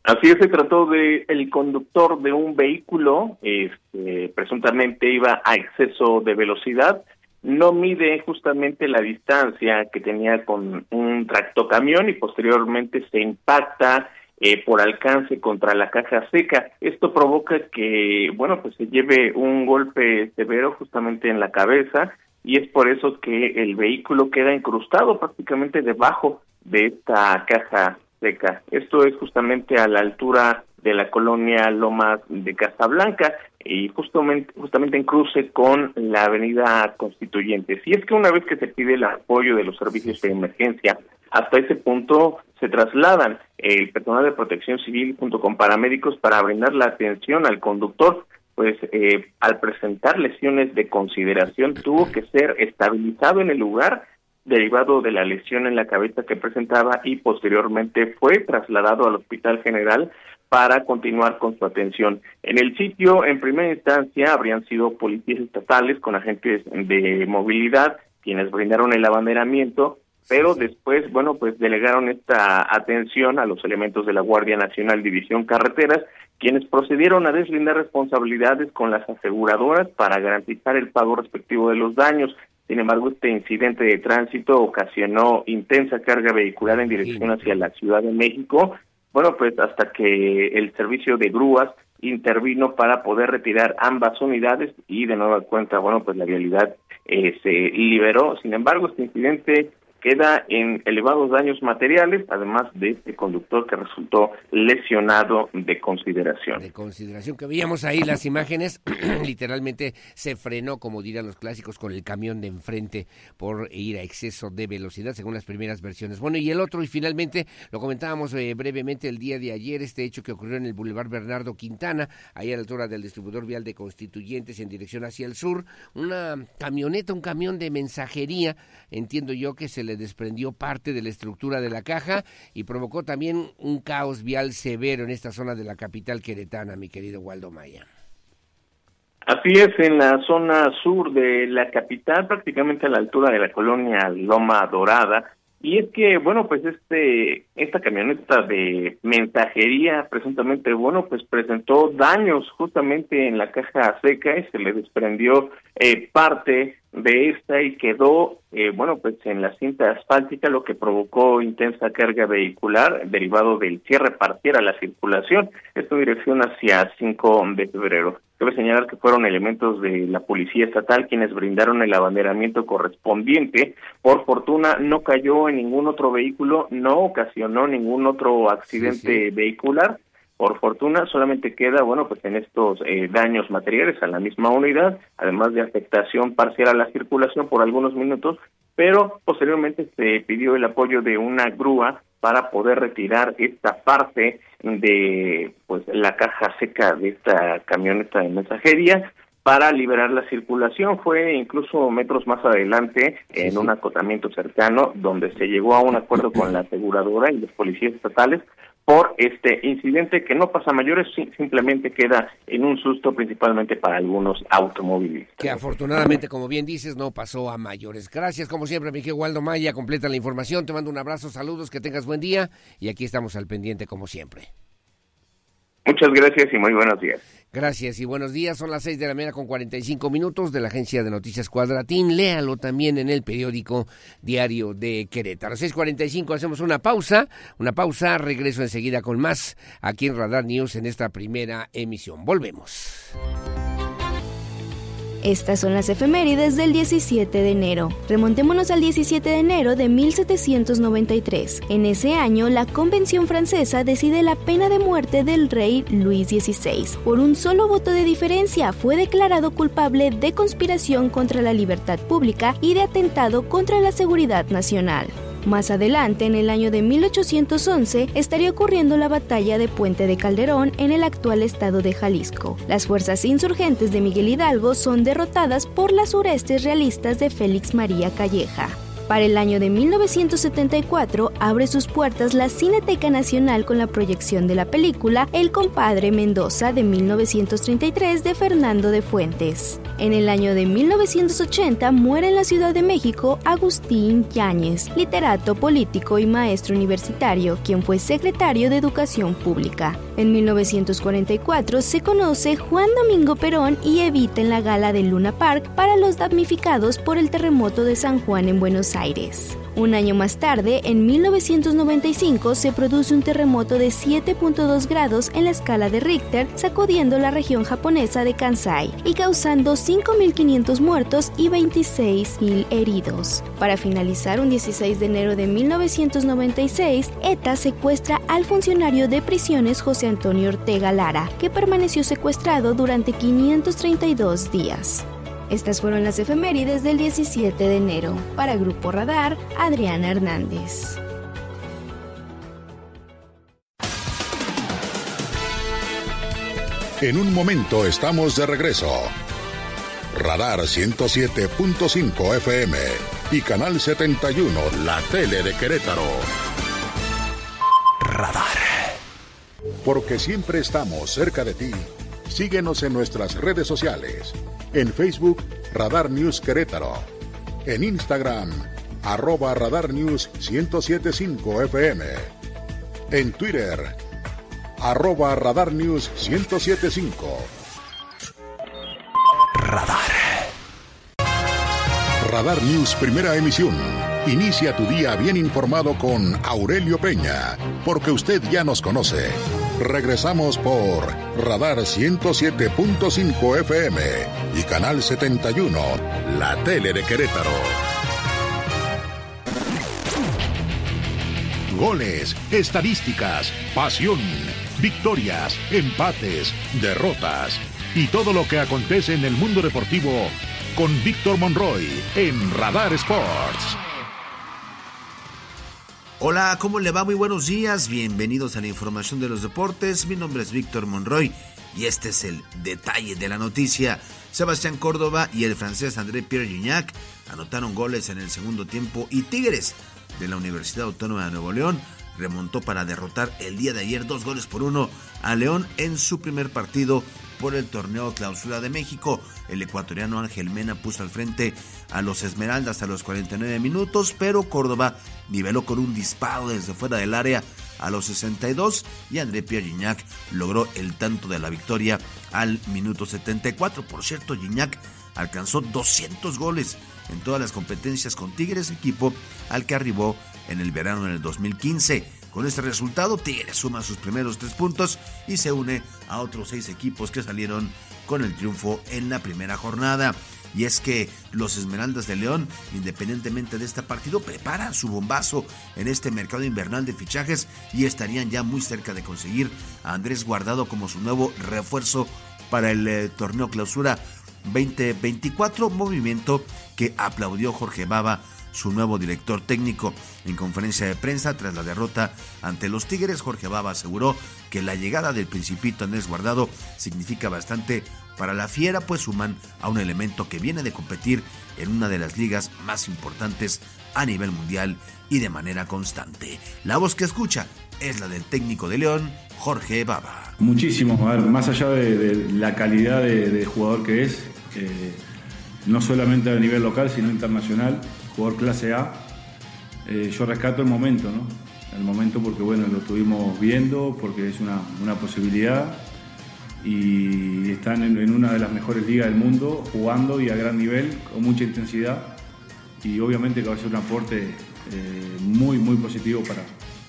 Así es, se trató de el conductor de un vehículo, este, presuntamente iba a exceso de velocidad, no mide justamente la distancia que tenía con un tractocamión y posteriormente se impacta eh, por alcance contra la caja seca. Esto provoca que, bueno, pues se lleve un golpe severo justamente en la cabeza y es por eso que el vehículo queda incrustado prácticamente debajo de esta caja seca. Esto es justamente a la altura de la colonia Lomas de Casablanca y justamente, justamente en cruce con la avenida Constituyente. Si es que una vez que se pide el apoyo de los servicios de emergencia, hasta ese punto se trasladan el personal de protección civil junto con paramédicos para brindar la atención al conductor, pues eh, al presentar lesiones de consideración tuvo que ser estabilizado en el lugar derivado de la lesión en la cabeza que presentaba y posteriormente fue trasladado al Hospital General para continuar con su atención. En el sitio, en primera instancia, habrían sido policías estatales con agentes de movilidad quienes brindaron el abanderamiento, pero después, bueno, pues delegaron esta atención a los elementos de la Guardia Nacional División Carreteras, quienes procedieron a deslindar responsabilidades con las aseguradoras para garantizar el pago respectivo de los daños. Sin embargo, este incidente de tránsito ocasionó intensa carga vehicular en dirección hacia la Ciudad de México, bueno, pues hasta que el servicio de grúas intervino para poder retirar ambas unidades y de nueva cuenta, bueno, pues la vialidad eh, se liberó. Sin embargo, este incidente queda en elevados daños materiales, además de este conductor que resultó lesionado de consideración.
De consideración, que veíamos ahí las imágenes, literalmente se frenó, como dirán los clásicos, con el camión de enfrente por ir a exceso de velocidad, según las primeras versiones. Bueno, y el otro, y finalmente, lo comentábamos eh, brevemente el día de ayer, este hecho que ocurrió en el Boulevard Bernardo Quintana, ahí a la altura del distribuidor vial de Constituyentes en dirección hacia el sur, una camioneta, un camión de mensajería, entiendo yo que se le desprendió parte de la estructura de la caja y provocó también un caos vial severo en esta zona de la capital queretana, mi querido Waldo Maya.
Así es, en la zona sur de la capital, prácticamente a la altura de la colonia Loma Dorada, y es que, bueno, pues este, esta camioneta de mensajería, presuntamente, bueno, pues presentó daños justamente en la caja seca y se le desprendió eh, parte de esta y quedó, eh, bueno, pues en la cinta asfáltica, lo que provocó intensa carga vehicular derivado del cierre partiera la circulación, esto dirección hacia 5 de febrero. Cabe señalar que fueron elementos de la Policía Estatal quienes brindaron el abanderamiento correspondiente. Por fortuna no cayó en ningún otro vehículo, no ocasionó ningún otro accidente vehicular por fortuna solamente queda, bueno, pues en estos eh, daños materiales a la misma unidad, además de afectación parcial a la circulación por algunos minutos, pero posteriormente se pidió el apoyo de una grúa para poder retirar esta parte de pues la caja seca de esta camioneta de mensajería para liberar la circulación. Fue incluso metros más adelante, en un acotamiento cercano, donde se llegó a un acuerdo con la aseguradora y los policías estatales por este incidente que no pasa a mayores, simplemente queda en un susto principalmente para algunos automovilistas.
Que afortunadamente, como bien dices, no pasó a mayores. Gracias, como siempre, Miguel Waldo Maya, completa la información, te mando un abrazo, saludos, que tengas buen día y aquí estamos al pendiente como siempre.
Muchas gracias y muy buenos días.
Gracias y buenos días. Son las seis de la mañana con 45 minutos de la agencia de noticias Cuadratín. Léalo también en el periódico Diario de Querétaro. 6:45 hacemos una pausa. Una pausa. Regreso enseguida con más aquí en Radar News en esta primera emisión. Volvemos.
Estas son las efemérides del 17 de enero. Remontémonos al 17 de enero de 1793. En ese año, la Convención Francesa decide la pena de muerte del rey Luis XVI. Por un solo voto de diferencia, fue declarado culpable de conspiración contra la libertad pública y de atentado contra la seguridad nacional. Más adelante, en el año de 1811, estaría ocurriendo la batalla de Puente de Calderón en el actual estado de Jalisco. Las fuerzas insurgentes de Miguel Hidalgo son derrotadas por las surestes realistas de Félix María Calleja. Para el año de 1974 abre sus puertas la Cineteca Nacional con la proyección de la película El compadre Mendoza de 1933 de Fernando de Fuentes. En el año de 1980 muere en la Ciudad de México Agustín Yáñez, literato, político y maestro universitario, quien fue secretario de Educación Pública. En 1944 se conoce Juan Domingo Perón y Evita en la gala del Luna Park para los damnificados por el terremoto de San Juan en Buenos Aires. Un año más tarde, en 1995, se produce un terremoto de 7.2 grados en la escala de Richter, sacudiendo la región japonesa de Kansai y causando 5.500 muertos y 26.000 heridos. Para finalizar, un 16 de enero de 1996, ETA secuestra al funcionario de prisiones José Antonio Ortega Lara, que permaneció secuestrado durante 532 días. Estas fueron las efemérides del 17 de enero. Para Grupo Radar, Adriana Hernández.
En un momento estamos de regreso. Radar 107.5 FM y Canal 71, la tele de Querétaro. Radar. Porque siempre estamos cerca de ti. Síguenos en nuestras redes sociales en Facebook, Radar News Querétaro. En Instagram, arroba Radar News 1075 FM. En Twitter, arroba Radar News 1075. Radar. Radar News Primera Emisión. Inicia tu día bien informado con Aurelio Peña, porque usted ya nos conoce Regresamos por Radar 107.5 FM y Canal 71, la tele de Querétaro. Goles, estadísticas, pasión, victorias, empates, derrotas y todo lo que acontece en el mundo deportivo con Víctor Monroy en Radar Sports.
Hola, ¿cómo le va? Muy buenos días. Bienvenidos a la información de los deportes. Mi nombre es Víctor Monroy y este es el detalle de la noticia. Sebastián Córdoba y el francés André Pierre Gignac anotaron goles en el segundo tiempo y Tigres de la Universidad Autónoma de Nuevo León remontó para derrotar el día de ayer dos goles por uno a León en su primer partido por el torneo Clausura de México. El ecuatoriano Ángel Mena puso al frente a los Esmeraldas a los 49 minutos, pero Córdoba niveló con un disparo desde fuera del área a los 62 y André Pierre logró el tanto de la victoria al minuto 74. Por cierto, Gignac alcanzó 200 goles en todas las competencias con Tigres, equipo al que arribó en el verano del 2015. Con este resultado, Tigres suma sus primeros tres puntos y se une a otros seis equipos que salieron con el triunfo en la primera jornada. Y es que los Esmeraldas de León, independientemente de este partido, preparan su bombazo en este mercado invernal de fichajes y estarían ya muy cerca de conseguir a Andrés Guardado como su nuevo refuerzo para el eh, torneo clausura 2024, movimiento que aplaudió Jorge Baba su nuevo director técnico. En conferencia de prensa tras la derrota ante los Tigres, Jorge Baba aseguró que la llegada del principito Andrés Guardado significa bastante para la Fiera, pues suman a un elemento que viene de competir en una de las ligas más importantes a nivel mundial y de manera constante. La voz que escucha es la del técnico de León, Jorge Baba.
Muchísimo, más allá de, la calidad de, jugador que es, eh, no solamente a nivel local, sino internacional, jugador clase A. Eh, yo rescato el momento, ¿no? El momento porque, bueno, lo estuvimos viendo, porque es una, una posibilidad y están en, una de las mejores ligas del mundo, jugando y a gran nivel, con mucha intensidad y obviamente que va a ser un aporte eh, muy, muy positivo para,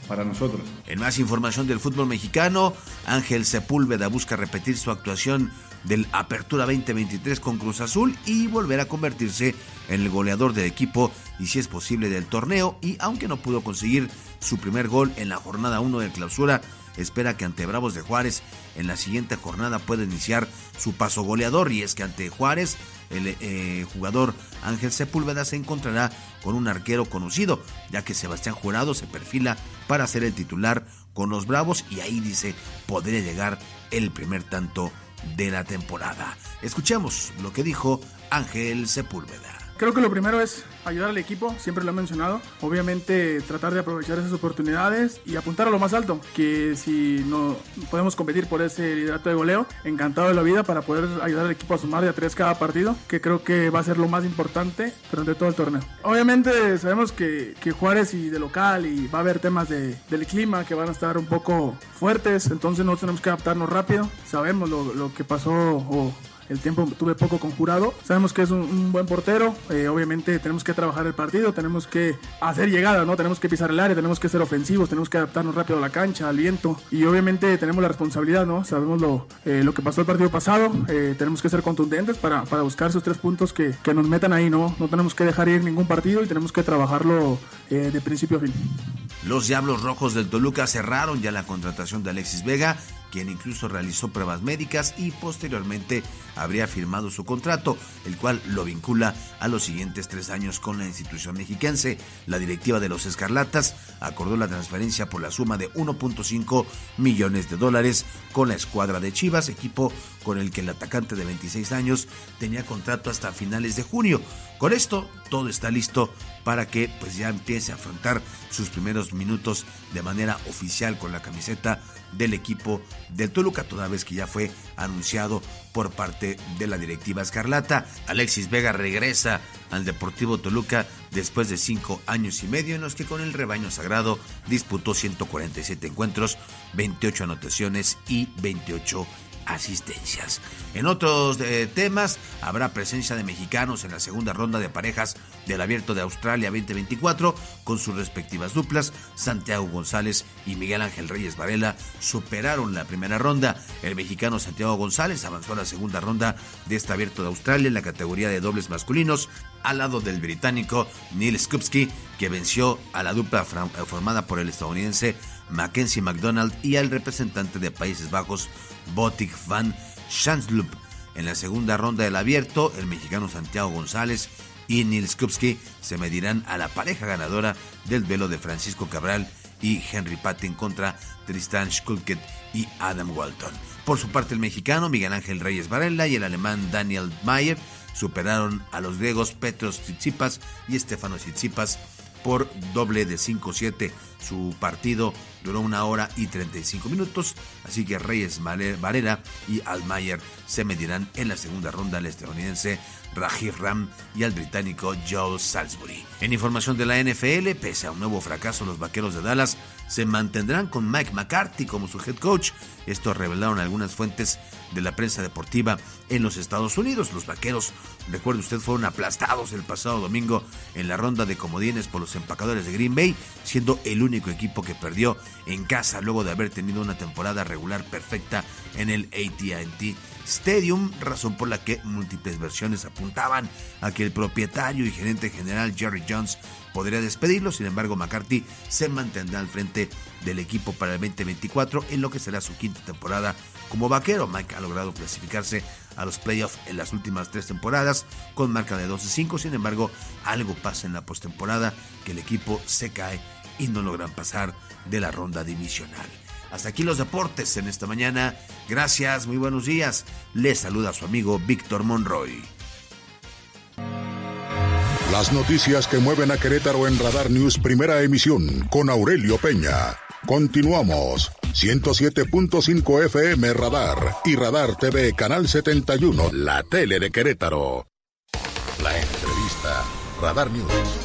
para nosotros.
En más información del fútbol mexicano, Ángel Sepúlveda busca repetir su actuación del Apertura 2023 con Cruz Azul y volver a convertirse en el goleador del equipo y si es posible del torneo y aunque no pudo conseguir su primer gol en la jornada 1 de clausura, espera que ante Bravos de Juárez en la siguiente jornada pueda iniciar su paso goleador y es que ante Juárez el eh, jugador Ángel Sepúlveda se encontrará con un arquero conocido, ya que Sebastián Jurado se perfila para ser el titular con los Bravos y ahí dice podría llegar el primer tanto de la temporada. Escuchemos lo que dijo Ángel Sepúlveda.
Creo que lo primero es ayudar al equipo, siempre lo he mencionado. Obviamente tratar de aprovechar esas oportunidades y apuntar a lo más alto, que si no podemos competir por ese liderato de goleo, encantado de la vida para poder ayudar al equipo a sumar de a tres cada partido, que creo que va a ser lo más importante durante todo el torneo. Obviamente sabemos que, que Juárez y de local y va a haber temas de, del clima que van a estar un poco fuertes, entonces nosotros tenemos que adaptarnos rápido. Sabemos lo, lo que pasó o el tiempo tuve poco conjurado. Sabemos que es un, buen portero. Eh, obviamente tenemos que trabajar el partido, tenemos que hacer llegada, ¿no? Tenemos que pisar el área, tenemos que ser ofensivos, tenemos que adaptarnos rápido a la cancha, al viento. Y obviamente tenemos la responsabilidad, ¿no? Sabemos lo, eh, lo que pasó el partido pasado. Eh, tenemos que ser contundentes para, para buscar esos tres puntos que, que, nos metan ahí, ¿no? No tenemos que dejar ir ningún partido y tenemos que trabajarlo de principio a fin.
Los Diablos Rojos del Toluca cerraron ya la contratación de Alexis Vega quien incluso realizó pruebas médicas y posteriormente habría firmado su contrato, el cual lo vincula a los siguientes tres años con la institución mexiquense. La directiva de los Escarlatas acordó la transferencia por la suma de 1.5 millones de dólares con la escuadra de Chivas, equipo con el que el atacante de 26 años tenía contrato hasta finales de junio. Con esto, todo está listo para que pues ya empiece a afrontar sus primeros minutos de manera oficial con la camiseta del equipo del Toluca, toda vez que ya fue anunciado por parte de la directiva Escarlata. Alexis Vega regresa al Deportivo Toluca después de cinco años y medio en los que con el rebaño sagrado disputó 147 encuentros, 28 anotaciones y 28 asistencias. En otros eh, temas, habrá presencia de mexicanos en la segunda ronda de parejas del Abierto de Australia 2024 con sus respectivas duplas. Santiago González y Miguel Ángel Reyes Varela superaron la primera ronda. El mexicano Santiago González avanzó a la segunda ronda de este Abierto de Australia en la categoría de dobles masculinos al lado del británico Neil Skupski que venció a la dupla formada por el estadounidense Mackenzie McDonald y al representante de Países Bajos Botic van Schansloop. En la segunda ronda del abierto, el mexicano Santiago González y Nils Kupski se medirán a la pareja ganadora del duelo de Francisco Cabral y Henry Patton contra Tristan Schulket y Adam Walton. Por su parte, el mexicano Miguel Ángel Reyes Varela y el alemán Daniel Mayer superaron a los griegos Petros Tsitsipas y Stefano Tsitsipas por doble de 5-7. Su partido duró una hora y 35 minutos, así que Reyes Varela y Almayer se medirán en la segunda ronda al estadounidense Rahir Ram y al británico Joe Salisbury. En información de la NFL, pese a un nuevo fracaso, los vaqueros de Dallas se mantendrán con Mike McCarthy como su head coach. Esto revelaron algunas fuentes de la prensa deportiva en los Estados Unidos. Los vaqueros, recuerde usted, fueron aplastados el pasado domingo en la ronda de comodines por los empacadores de Green Bay, siendo el único equipo que perdió en casa luego de haber tenido una temporada regular perfecta en el ATT Stadium, razón por la que múltiples versiones apuntaban a que el propietario y gerente general Jerry Jones podría despedirlo, sin embargo McCarthy se mantendrá al frente del equipo para el 2024 en lo que será su quinta temporada como vaquero. Mike ha logrado clasificarse a los playoffs en las últimas tres temporadas con marca de 12-5, sin embargo algo pasa en la postemporada que el equipo se cae y no logran pasar de la ronda divisional. Hasta aquí los deportes en esta mañana. Gracias, muy buenos días. Les saluda su amigo Víctor Monroy.
Las noticias que mueven a Querétaro en Radar News, primera emisión, con Aurelio Peña. Continuamos. 107.5 FM Radar y Radar TV Canal 71, la tele de Querétaro. La entrevista. Radar News.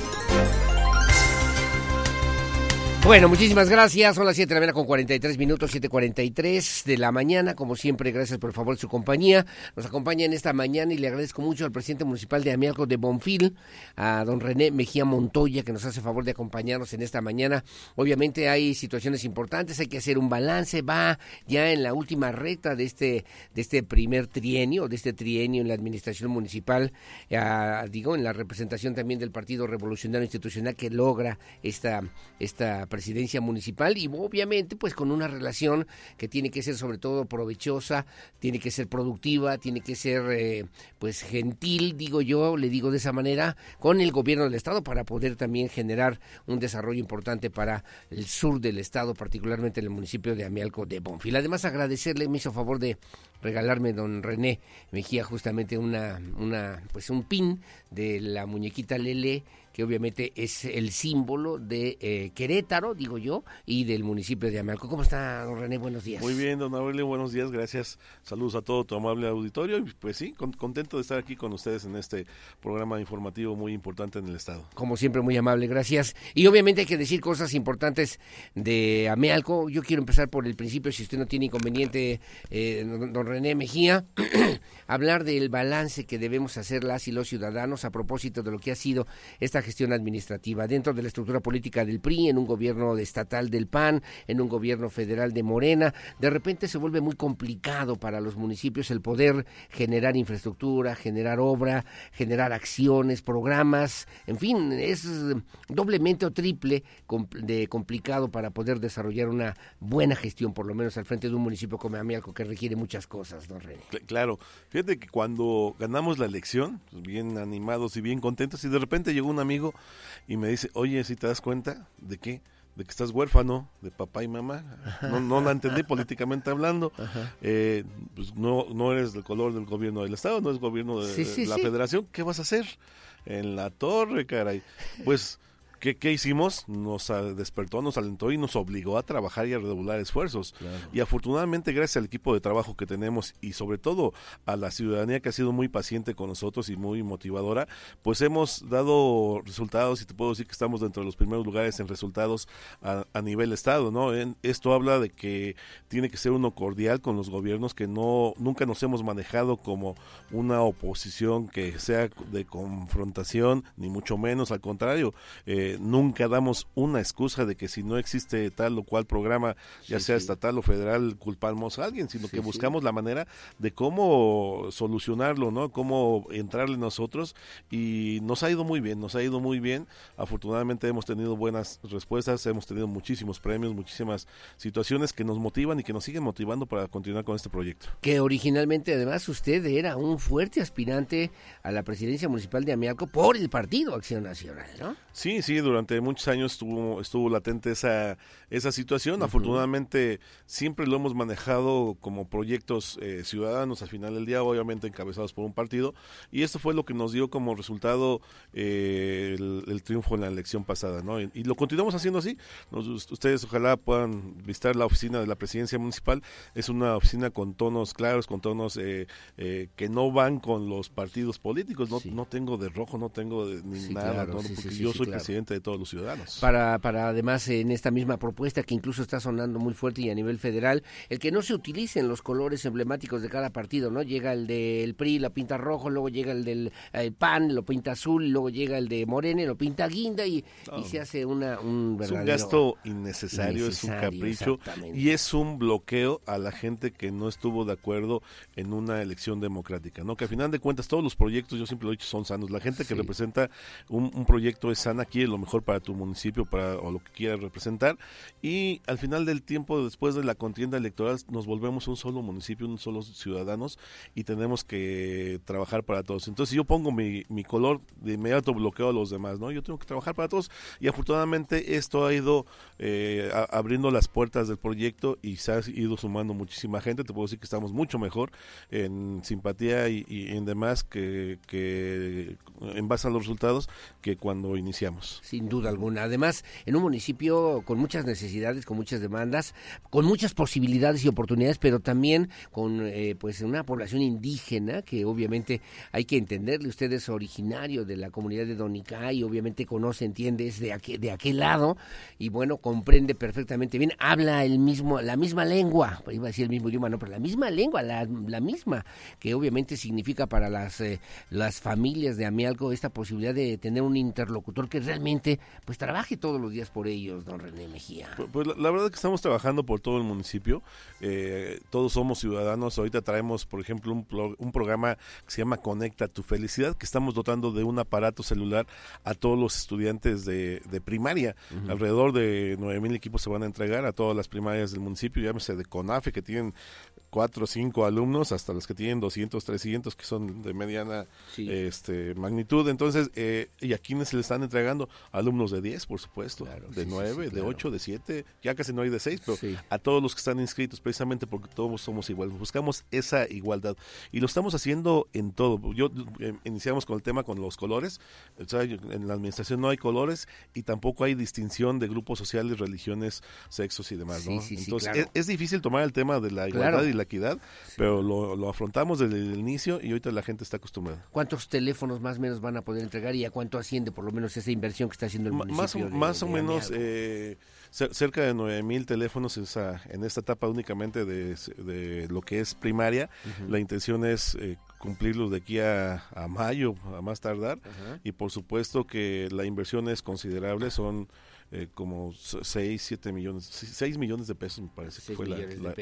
Bueno, muchísimas gracias. Son las 7 de la mañana con 43 minutos, 7.43 de la mañana. Como siempre, gracias por el favor de su compañía. Nos acompaña en esta mañana y le agradezco mucho al presidente municipal de Amialco de Bonfil, a don René Mejía Montoya, que nos hace favor de acompañarnos en esta mañana. Obviamente hay situaciones importantes, hay que hacer un balance. Va ya en la última recta de este, de este primer trienio, de este trienio en la administración municipal, digo, en la representación también del Partido Revolucionario Institucional que logra esta, esta presidencia municipal y obviamente pues con una relación que tiene que ser sobre todo provechosa, tiene que ser productiva, tiene que ser eh, pues gentil, digo yo, le digo de esa manera, con el gobierno del estado para poder también generar un desarrollo importante para el sur del estado, particularmente en el municipio de Amialco de Bonfil. Además agradecerle, me hizo favor de regalarme don René Mejía justamente una, una pues un pin de la muñequita Lele que obviamente es el símbolo de eh, Querétaro, digo yo, y del municipio de Amalco. ¿Cómo está, don René? Buenos días.
Muy bien, don Aurelio, buenos días, gracias. Saludos a todo tu amable auditorio. Y pues sí, contento de estar aquí con ustedes en este programa informativo muy importante en el Estado.
Como siempre, muy amable, gracias. Y obviamente hay que decir cosas importantes de Amealco. Yo quiero empezar por el principio, si usted no tiene inconveniente, eh, don René Mejía, hablar del balance que debemos hacer las y los ciudadanos a propósito de lo que ha sido esta gestión administrativa dentro de la estructura política del PRI, en un gobierno estatal del PAN, en un gobierno federal de Morena. De repente se vuelve muy complicado para los municipios el poder generar infraestructura, generar obra, generar acciones, programas, en fin, es doblemente o triple de complicado para poder desarrollar una buena gestión, por lo menos al frente de un municipio como Amialco, que requiere muchas cosas, don René.
Claro, fíjate que cuando ganamos la elección, pues, bien animados y bien contentos, y de repente llegó un amigo y me dice, oye, si te das cuenta de qué? De que estás huérfano de papá y mamá. No, no la entendí políticamente hablando. Eh, pues no, no eres del color del gobierno del Estado, no es gobierno de, la federación. ¿Qué vas a hacer? En la torre, caray. Pues ¿Qué, ¿Qué, hicimos? Nos despertó, nos alentó y nos obligó a trabajar y a redoblar esfuerzos. Y afortunadamente, gracias al equipo de trabajo que tenemos y sobre todo a la ciudadanía que ha sido muy paciente con nosotros y muy motivadora, pues hemos dado resultados y te puedo decir que estamos dentro de los primeros lugares en resultados a, a nivel Estado. ¿no? En, esto habla de que tiene que ser uno cordial con los gobiernos, que no nunca nos hemos manejado como una oposición que sea de confrontación, ni mucho menos, al contrario. Eh, nunca damos una excusa de que si no existe tal o cual programa, ya sea estatal o federal, culpamos a alguien, sino que buscamos la manera de cómo solucionarlo, ¿no? Cómo entrarle nosotros y nos ha ido muy bien, nos ha ido muy bien. Afortunadamente hemos tenido buenas respuestas, hemos tenido muchísimos premios, muchísimas situaciones que nos motivan y que nos siguen motivando para continuar con este proyecto.
Que originalmente además usted era un fuerte aspirante a la presidencia municipal de Amialco por el Partido Acción Nacional, ¿no?
Sí, sí, durante muchos años estuvo, estuvo latente esa, esa situación. Afortunadamente siempre lo hemos manejado como proyectos eh, ciudadanos al final del día, obviamente encabezados por un partido. Y esto fue lo que nos dio como resultado eh, el, triunfo en la elección pasada. ¿no? Y, lo continuamos haciendo así. ustedes ojalá puedan visitar la oficina de la presidencia municipal. Es una oficina con tonos claros, con tonos eh, que no van con los partidos políticos. No, no tengo de rojo, no tengo de, ni nada, porque yo soy presidente de todos los ciudadanos.
Para, para además en esta misma propuesta que incluso está sonando muy fuerte y a nivel federal, el que no se utilicen los colores emblemáticos de cada partido, ¿no? Llega el del PRI, lo pinta rojo, luego llega el del eh, PAN, lo pinta azul, luego llega el de Morena, lo pinta guinda y, y se hace una, un verdadero...
Es un gasto innecesario, es un capricho y es un bloqueo a la gente que no estuvo de acuerdo en una elección democrática, ¿no? Que al final de cuentas todos los proyectos, yo siempre lo he dicho, son sanos. La gente que representa un, un proyecto es sana quiere lo mejor para tu municipio para, o lo que quieras representar. Y al final del tiempo, después de la contienda electoral, nos volvemos un solo municipio, un solo ciudadanos y tenemos que trabajar para todos. Entonces, si yo pongo mi, mi color, de inmediato bloqueo a los demás, ¿no? Yo tengo que trabajar para todos y afortunadamente esto ha ido eh, abriendo las puertas del proyecto y se ha ido sumando muchísima gente. Te puedo decir que estamos mucho mejor en simpatía y, y en demás que, que en base a los resultados que cuando iniciamos
sin duda alguna. Además, en un municipio con muchas necesidades, con muchas demandas, con muchas posibilidades y oportunidades, pero también con eh, pues una población indígena que obviamente hay que entenderle. Usted es originario de la comunidad de Donicay, obviamente conoce, entiende, es de aquel, de aquel lado y bueno, comprende perfectamente bien, habla el mismo, la misma lengua, iba a decir el mismo idioma, no, pero la misma lengua, la, la misma, que obviamente significa para las, eh, las familias de Amialco esta posibilidad de tener un interlocutor que realmente pues trabaje todos los días por ellos, don René Mejía.
Pues, pues la, verdad es que estamos trabajando por todo el municipio, eh, todos somos ciudadanos, ahorita traemos por ejemplo un, un programa que se llama Conecta tu Felicidad, que estamos dotando de un aparato celular a todos los estudiantes de, primaria, alrededor de 9 mil equipos se van a entregar a todas las primarias del municipio, llámese de CONAFE, que tienen cuatro o cinco alumnos, hasta los que tienen 200, 300, que son de mediana este, magnitud. Entonces, eh, ¿y a quiénes se le están entregando? Alumnos de 10, por supuesto, de 9, de 8, de 7, ya casi no hay de 6, pero a todos los que están inscritos, precisamente porque todos somos iguales. Buscamos esa igualdad y lo estamos haciendo en todo. Yo eh, iniciamos con el tema con los colores. en la administración no hay colores y tampoco hay distinción de grupos sociales, religiones, sexos y demás. ¿no? Entonces, es, difícil tomar el tema de la igualdad y la equidad, pero lo, afrontamos desde el inicio y ahorita la gente está acostumbrada.
¿Cuántos teléfonos más o menos van a poder entregar y a cuánto asciende por lo menos esa inversión que está haciendo el municipio?
Más, más o menos eh, cerca de 9 mil teléfonos esa, en esta etapa únicamente de, lo que es primaria. La intención es eh, cumplirlos de aquí a, mayo, a más tardar. Y por supuesto que la inversión es considerable, son eh, como 6, 7 millones, 6 millones de pesos me parece que fue la,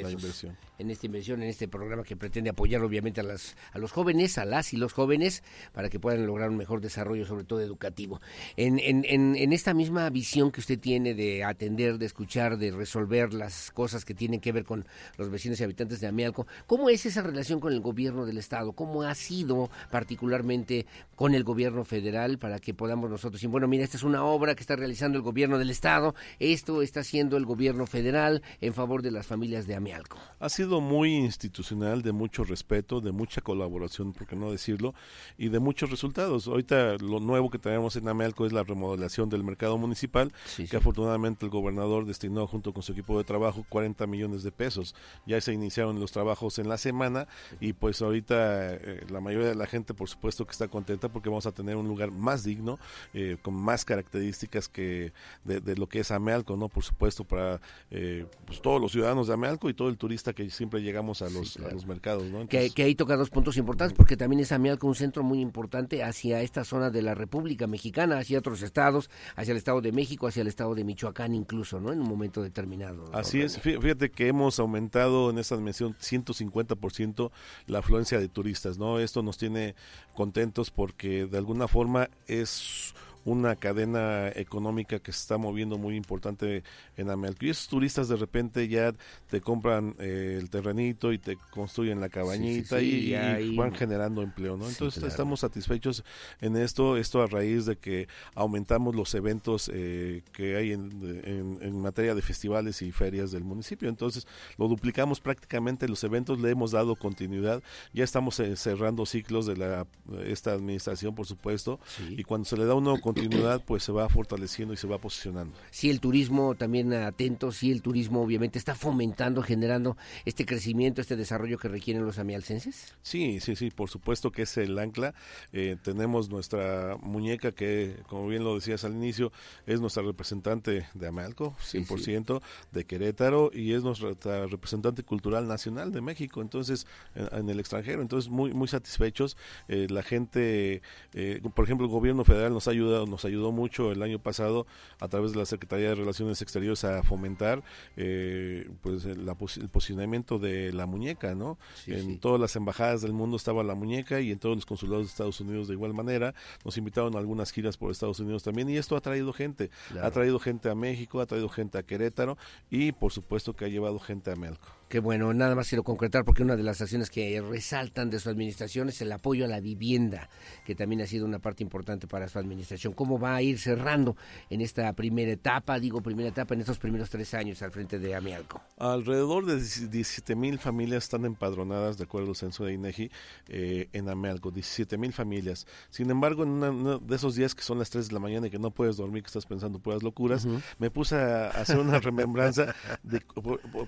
inversión.
En esta inversión, en este programa que pretende apoyar obviamente a, las, a los jóvenes, a las y los jóvenes, para que puedan lograr un mejor desarrollo, sobre todo educativo. En, en, en, esta misma visión que usted tiene de atender, de escuchar, de resolver las cosas que tienen que ver con los vecinos y habitantes de Amialco, ¿cómo es esa relación con el gobierno del Estado? ¿Cómo ha sido particularmente con el gobierno federal para que podamos nosotros decir, bueno, mira, esta es una obra que está realizando el gobierno gobierno del estado, esto está haciendo el gobierno federal en favor de las familias de Amialco.
Ha sido muy institucional, de mucho respeto, de mucha colaboración, por qué no decirlo, y de muchos resultados. Ahorita lo nuevo que tenemos en Amialco es la remodelación del mercado municipal, que afortunadamente el gobernador destinó junto con su equipo de trabajo 40 millones de pesos. Ya se iniciaron los trabajos en la semana y pues ahorita eh, la mayoría de la gente por supuesto que está contenta porque vamos a tener un lugar más digno, eh, con más características que de, lo que es Amealco, ¿no? Por supuesto para eh, pues, todos los ciudadanos de Amealco y todo el turista que siempre llegamos a los, a los mercados, ¿no?
que, ahí toca dos puntos importantes porque también es Amealco un centro muy importante hacia esta zona de la República Mexicana, hacia otros estados, hacia el Estado de México, hacia el Estado de Michoacán incluso, ¿no? En un momento determinado.
Así es, fíjate que hemos aumentado en esta dimensión 150% la afluencia de turistas, ¿no? Esto nos tiene contentos porque de alguna forma es una cadena económica que se está moviendo muy importante en Amelco. Y esos turistas de repente ya te compran eh, el terrenito y te construyen la cabañita y, van generando empleo, ¿no? Entonces estamos satisfechos en esto, esto a raíz de que aumentamos los eventos eh, que hay en, en, materia de festivales y ferias del municipio. Entonces lo duplicamos prácticamente los eventos, le hemos dado continuidad, ya estamos eh, cerrando ciclos de la esta administración, por supuesto, y cuando se le da uno continuidad, pues se va fortaleciendo y se va posicionando.
Sí, el turismo también atento, sí, el turismo obviamente está fomentando, generando este crecimiento, este desarrollo que requieren los amialcenses.
Sí, sí, sí, por supuesto que es el ancla. Eh, tenemos nuestra muñeca que, como bien lo decías al inicio, es nuestra representante de Amalco, 100% de Querétaro y es nuestra representante cultural nacional de México, entonces en, el extranjero, entonces muy muy satisfechos. Eh, la gente, eh, por ejemplo, el gobierno federal nos ha ayudado nos ayudó mucho el año pasado a través de la Secretaría de Relaciones Exteriores a fomentar eh, pues el, posicionamiento de la muñeca, ¿no? en todas las embajadas del mundo estaba la muñeca y en todos los consulados de Estados Unidos de igual manera. Nos invitaron a algunas giras por Estados Unidos también y esto ha traído gente. Ha traído gente a México, ha traído gente a Querétaro y por supuesto que ha llevado gente a Melco.
Qué bueno, nada más quiero concretar porque una de las acciones que resaltan de su administración es el apoyo a la vivienda, que también ha sido una parte importante para su administración. ¿Cómo va a ir cerrando en esta primera etapa, digo primera etapa, en estos primeros tres años al frente de Amialco?
Alrededor de 17 mil familias están empadronadas, de acuerdo al censo de INEGI, eh, en Amialco, 17 mil familias. Sin embargo, en uno de esos días que son las 3 de la mañana y que no puedes dormir, que estás pensando puras locuras, me puse a hacer una remembranza de,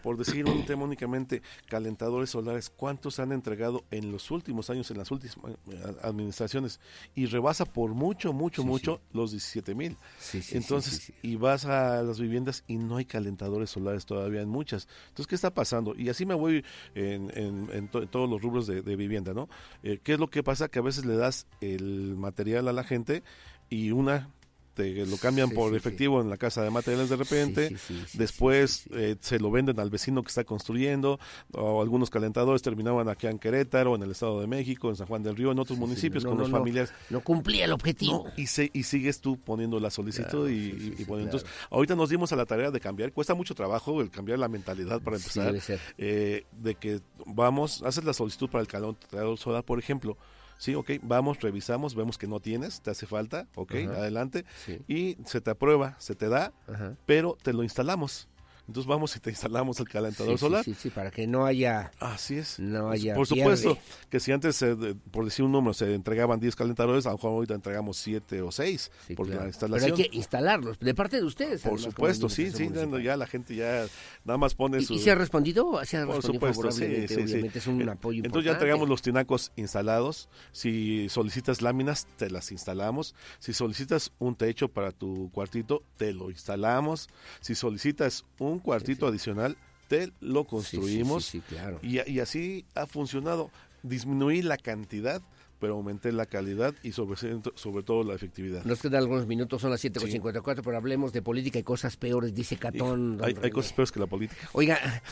por decir un tema únicamente calentadores solares, ¿cuántos han entregado en los últimos años, en las últimas eh, administraciones? Y rebasa por mucho, mucho, mucho los 17 mil. Entonces, y vas a las viviendas y no hay calentadores solares todavía en muchas. Entonces, ¿qué está pasando? Y así me voy en, todos los rubros de, vivienda, ¿no? Eh, ¿Qué es lo que pasa? Que a veces le das el material a la gente y una lo cambian por efectivo en la casa de materiales de repente, después eh, se lo venden al vecino que está construyendo, o algunos calentadores terminaban aquí en Querétaro, en el Estado de México, en San Juan del Río, en otros municipios con los familiares.
No cumplía el objetivo.
y, se, y sigues tú poniendo la solicitud y, y poniendo. Entonces, ahorita nos dimos a la tarea de cambiar, cuesta mucho trabajo el cambiar la mentalidad para empezar, eh, de que vamos, haces la solicitud para el calentador solar, por ejemplo, sí, ok, vamos, revisamos, vemos que no tienes, te hace falta, ok, adelante, y se te aprueba, se te da, pero te lo instalamos. Entonces vamos y te instalamos el calentador solar.
Sí, sí, para que no haya.
Así es.
No haya.
Por supuesto que si antes, por decir un número, se entregaban 10 calentadores, a lo mejor ahorita entregamos 7 o 6 por la instalación.
Pero hay que instalarlos, de parte de ustedes.
Por supuesto, sí, sí, ya la gente ya nada más pone su.
¿Y se ha respondido? ¿Se ha
por supuesto, sí, sí,
obviamente es un apoyo
Entonces ya entregamos los tinacos instalados. Si solicitas láminas, te las instalamos. Si solicitas un techo para tu cuartito, te lo instalamos. Si solicitas un cuartito adicional, te lo construimos.
claro.
y, y así ha funcionado. Disminuir la cantidad pero aumenté la calidad y sobre, sobre todo la efectividad.
Nos quedan algunos minutos, son las 7.54, pero hablemos de política y cosas peores, dice Catón.
Hay, hay, cosas peores que la política.
Oiga,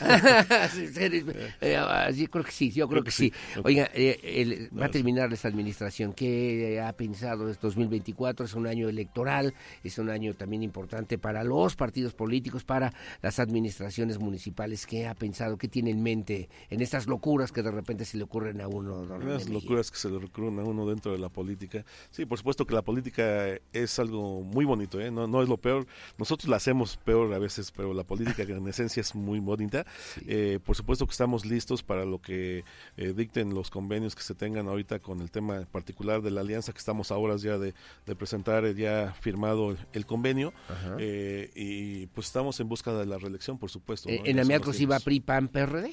eh, yo creo que sí, yo creo, que, sí. Oiga, eh, va a terminar esta administración. ¿Qué ha pensado este 2024? Es un año electoral, es un año también importante para los partidos políticos, para las administraciones municipales. ¿Qué ha pensado? ¿Qué tiene en mente en estas locuras que de repente se le ocurren a uno?
Las locuras que se le ocurren a uno dentro de la política. Sí, por supuesto que la política es algo muy bonito, ¿eh? no, no es lo peor. Nosotros la hacemos peor a veces, pero la política en esencia es muy bonita. Eh, por supuesto que estamos listos para lo que eh, dicten los convenios que se tengan ahorita con el tema particular de la alianza que estamos ahora ya de, presentar ya firmado el, convenio. y pues estamos en busca de la reelección, por supuesto.
¿En Amiacos iba PRI, PAN, PRD?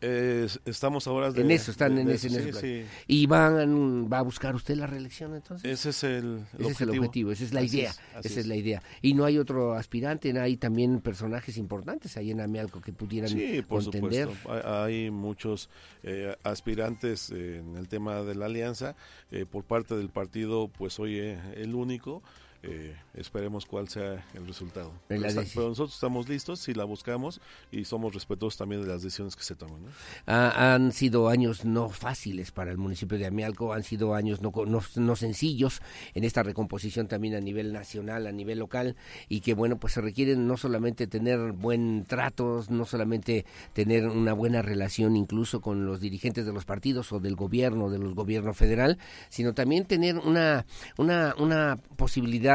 Estamos ahora
en eso están en ese, y van va a buscar usted la reelección entonces
ese es el,
ese objetivo. es el objetivo. esa es la idea esa es. la idea. Y no hay otro aspirante hay también personajes importantes ahí en Amialco que pudieran
sí por supuesto. Hay, muchos eh, aspirantes en el tema de la alianza. Eh, por parte del partido pues hoy eh, el único eh, esperemos cuál sea el resultado. Pero, nosotros estamos listos, si la buscamos y somos respetuosos también de las decisiones que se toman.
han sido años no fáciles para el municipio de Amialco, han sido años no, no, sencillos en esta recomposición también a nivel nacional, a nivel local y que bueno, pues se requieren no solamente tener buen trato, no solamente tener una buena relación incluso con los dirigentes de los partidos o del gobierno, de los gobiernos federal, sino también tener una, una, una posibilidad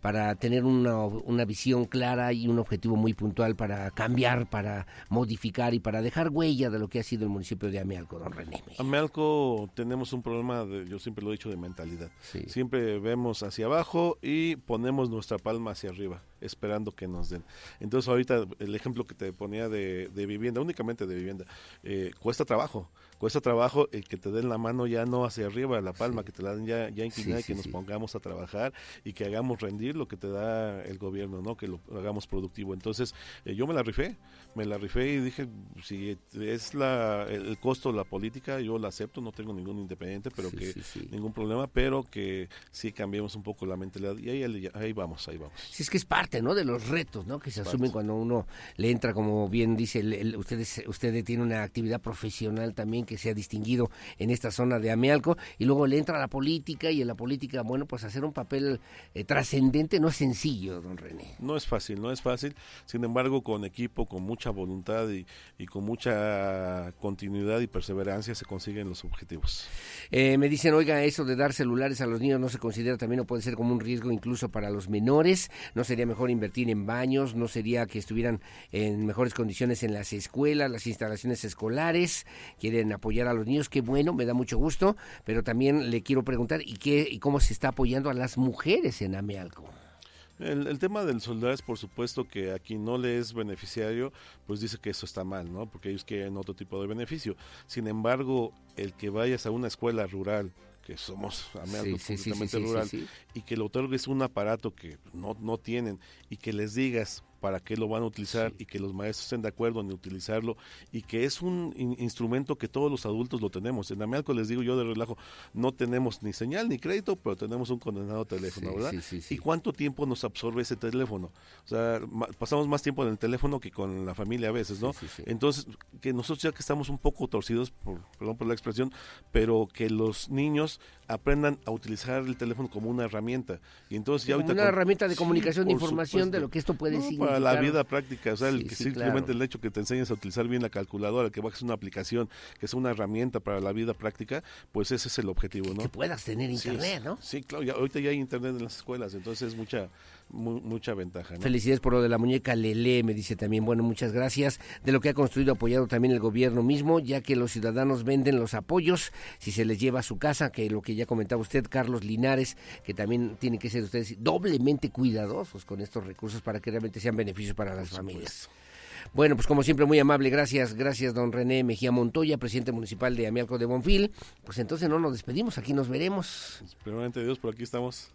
para tener una, una, visión clara y un objetivo muy puntual para cambiar, para modificar y para dejar huella de lo que ha sido el municipio de Amealco, don René.
Amealco tenemos un problema, de, yo siempre lo he dicho, de mentalidad. Siempre vemos hacia abajo y ponemos nuestra palma hacia arriba, esperando que nos den. Entonces ahorita el ejemplo que te ponía de, vivienda, únicamente de vivienda, eh, cuesta trabajo cuesta trabajo el que te den la mano ya no hacia arriba, la palma, que te la den ya, ya inclinada y que nos pongamos a trabajar y que hagamos rendir lo que te da el gobierno, ¿no? Que lo hagamos productivo. Entonces, eh, yo me la rifé, me la rifé y dije, si es la, el, costo de la política, yo la acepto, no tengo ningún independiente, pero que ningún problema, pero que sí cambiemos un poco la mentalidad y ahí, ahí vamos, ahí vamos.
Sí, es que es parte, ¿no? De los retos, ¿no? Que se asumen cuando uno le entra, como bien dice, el, ustedes, usted tiene una actividad profesional también que se ha distinguido en esta zona de Amealco, y luego le entra a la política, y en la política, bueno, pues hacer un papel eh, trascendente no es sencillo, don René.
No es fácil, no es fácil, sin embargo, con equipo, con mucha voluntad y, y con mucha continuidad y perseverancia se consiguen los objetivos.
Eh, me dicen, oiga, eso de dar celulares a los niños no se considera también o puede ser como un riesgo incluso para los menores, no sería mejor invertir en baños, no sería que estuvieran en mejores condiciones en las escuelas, las instalaciones escolares, quieren apoyar a los niños, qué bueno, me da mucho gusto, pero también le quiero preguntar, ¿y qué y cómo se está apoyando a las mujeres en Amealco?
El, tema del soldado es por supuesto que a quien no le es beneficiario, pues dice que eso está mal, ¿no? Porque ellos quieren otro tipo de beneficio. Sin embargo, el que vayas a una escuela rural, que somos Amealco completamente rural, y que le otorgues un aparato que no, no tienen y que les digas, para qué lo van a utilizar y que los maestros estén de acuerdo en utilizarlo y que es un instrumento que todos los adultos lo tenemos. En Amealco les digo yo de relajo, no tenemos ni señal ni crédito, pero tenemos un condenado teléfono, ¿verdad? ¿Y cuánto tiempo nos absorbe ese teléfono? O sea, pasamos más tiempo en el teléfono que con la familia a veces, ¿no? Entonces, que nosotros ya que estamos un poco torcidos, por, perdón por la expresión, pero que los niños aprendan a utilizar el teléfono como una herramienta. Y entonces ya
una herramienta de comunicación, de información, de lo que esto puede significar
la vida práctica, o sea, el que simplemente el hecho que te enseñes a utilizar bien la calculadora, que bajes una aplicación, que es una herramienta para la vida práctica, pues ese es el objetivo, ¿no?
Que puedas tener internet, ¿no?
Sí, claro, ya, ahorita ya hay internet en las escuelas, entonces es mucha mucha ventaja.
Felicidades por lo de la muñeca Lele, me dice también. Bueno, muchas gracias. De lo que ha construido, apoyado también el gobierno mismo, ya que los ciudadanos venden los apoyos si se les lleva a su casa, que lo que ya comentaba usted, Carlos Linares, que también tienen que ser ustedes doblemente cuidadosos con estos recursos para que realmente sean beneficios para las familias. Bueno, pues como siempre, muy amable, gracias, gracias don René Mejía Montoya, presidente municipal de Amialco de Bonfil. Pues entonces no nos despedimos, aquí nos veremos.
Primeramente Dios, por aquí estamos.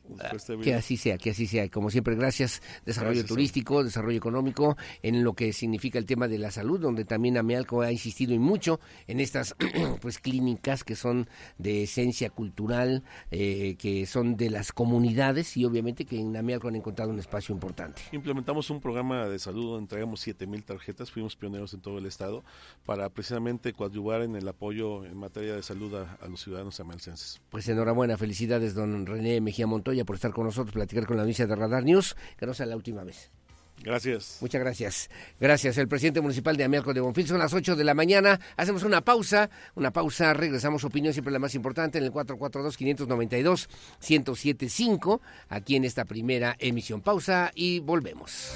que así sea, que así sea. Como siempre, gracias. Desarrollo turístico, desarrollo económico, en lo que significa el tema de la salud, donde también Amialco ha insistido y mucho en estas pues clínicas que son de esencia cultural, eh, que son de las comunidades y obviamente que en Amialco han encontrado un espacio importante.
Implementamos un programa de salud donde entregamos 7 mil tarjetas, fuimos pioneros en todo el estado para precisamente coadyuvar en el apoyo en materia de salud a, los ciudadanos amalcenses.
Pues enhorabuena, felicidades don René Mejía Montoya por estar con nosotros, platicar con la audiencia de Radar News, que no sea la última vez.
Gracias.
Muchas gracias. Gracias. El presidente municipal de Amialco de Bonfil. Son las 8 de la mañana. Hacemos una pausa. Una pausa. Regresamos. Opinión siempre la más importante en el 442-592-1075. Aquí en esta primera emisión. Pausa y volvemos.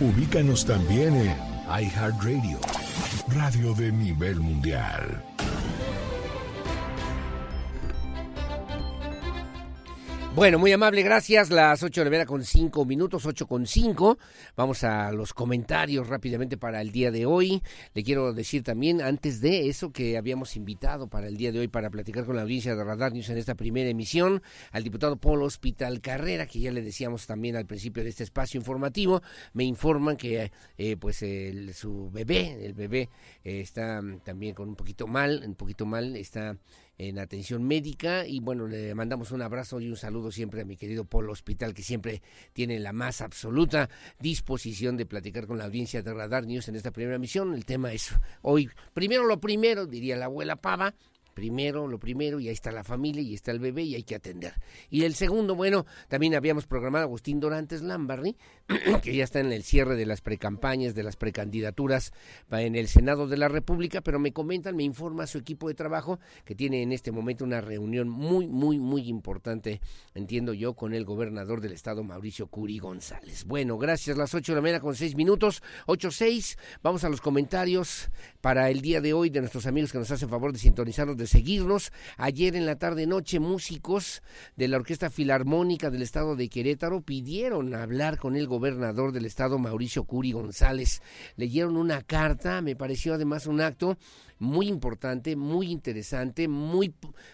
Ubícanos también en iHeartRadio, radio de nivel mundial.
Bueno, muy amable, gracias. Las 8 de la mañana con 5 minutos, 8 con 5. Vamos a los comentarios rápidamente para el día de hoy. Le quiero decir también, antes de eso, que habíamos invitado para el día de hoy para platicar con la audiencia de Radar News en esta primera emisión al diputado Polo Hospital Carrera, que ya le decíamos también al principio de este espacio informativo. Me informan que eh, pues el, su bebé, el bebé eh, está también con un poquito mal, un poquito mal, está en atención médica y bueno, le mandamos un abrazo y un saludo siempre a mi querido Polo Hospital que siempre tiene la más absoluta disposición de platicar con la audiencia de Radar News en esta primera misión. El tema es hoy, primero lo primero, diría la abuela Pava, primero, lo primero, y ahí está la familia, y está el bebé, y hay que atender. Y el segundo, bueno, también habíamos programado a Agustín Dorantes Lambarri, que ya está en el cierre de las precampañas, de las precandidaturas en el Senado de la República, pero me comentan, me informa su equipo de trabajo que tiene en este momento una reunión muy, muy, muy importante, entiendo yo, con el gobernador del estado, Mauricio Curi González. Bueno, gracias, las ocho de la mañana con seis minutos, ocho seis, vamos a los comentarios para el día de hoy de nuestros amigos que nos hacen favor de sintonizarnos, de seguirnos. Ayer en la tarde noche, músicos de la Orquesta Filarmónica del estado de Querétaro pidieron hablar con el gobernador del estado, Mauricio Curi González. Leyeron una carta, me pareció además un acto muy importante, muy interesante, muy,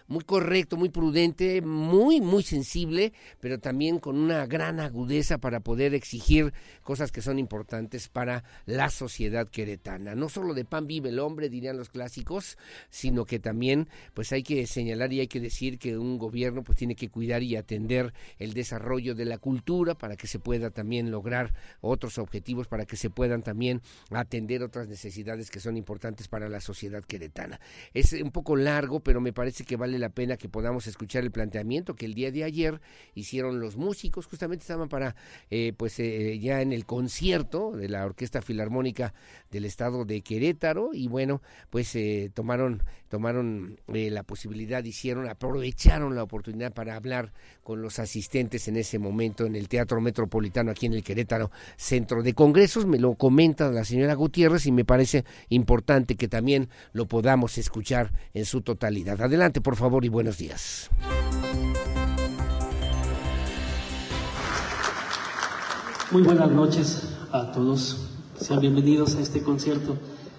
muy correcto, muy prudente, muy, muy sensible, pero también con una gran agudeza para poder exigir cosas que son importantes para la sociedad queretana. No solo de pan vive el hombre, dirían los clásicos, sino que también pues hay que señalar y hay que decir que un gobierno pues tiene que cuidar y atender el desarrollo de la cultura para que se pueda también lograr otros objetivos, para que se puedan también atender otras necesidades que son importantes para la sociedad queretana. Es un poco largo, pero me parece que vale la pena que podamos escuchar el planteamiento que el día de ayer hicieron los músicos, justamente estaban para, eh, pues eh, ya en el concierto de la Orquesta Filarmónica del Estado de Querétaro y bueno, pues eh, tomaron, tomaron la posibilidad, hicieron, aprovecharon la oportunidad para hablar con los asistentes en ese momento en el Teatro Metropolitano aquí en el Querétaro Centro de Congresos, me lo comenta la señora Gutiérrez y me parece importante que también lo podamos escuchar en su totalidad. Adelante, por favor, y buenos días.
Muy buenas noches a todos. Sean bienvenidos a este concierto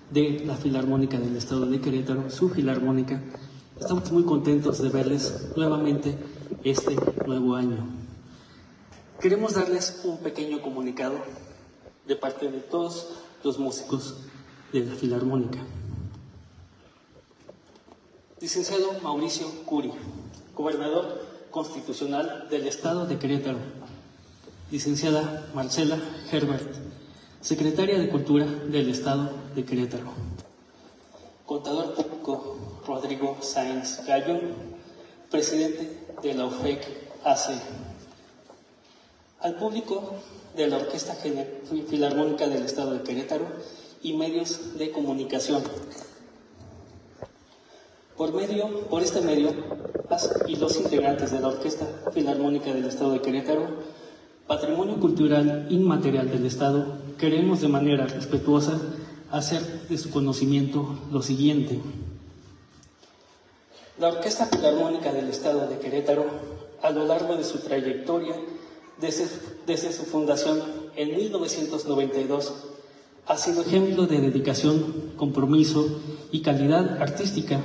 de la Filarmónica del Estado de Querétaro, su Filarmónica. Estamos muy contentos de verles nuevamente este nuevo año. Queremos darles un pequeño comunicado de parte de todos los músicos de la Filarmónica. Licenciado Mauricio Curi, gobernador constitucional del Estado de Querétaro. Licenciada Marcela Herbert, secretaria de Cultura del Estado de Querétaro. Contador público Rodrigo Sáenz Gallo, presidente de la OFEC AC. Al público de la Orquesta Filarmónica del Estado de Querétaro y medios de comunicación. Por, medio, por este medio, y los integrantes de la Orquesta Filarmónica del Estado de Querétaro, Patrimonio Cultural Inmaterial del Estado, queremos de manera respetuosa hacer de su conocimiento lo siguiente. La Orquesta Filarmónica del Estado de Querétaro, a lo largo de su trayectoria, desde, desde su fundación en 1992, ha sido ejemplo de dedicación, compromiso y calidad artística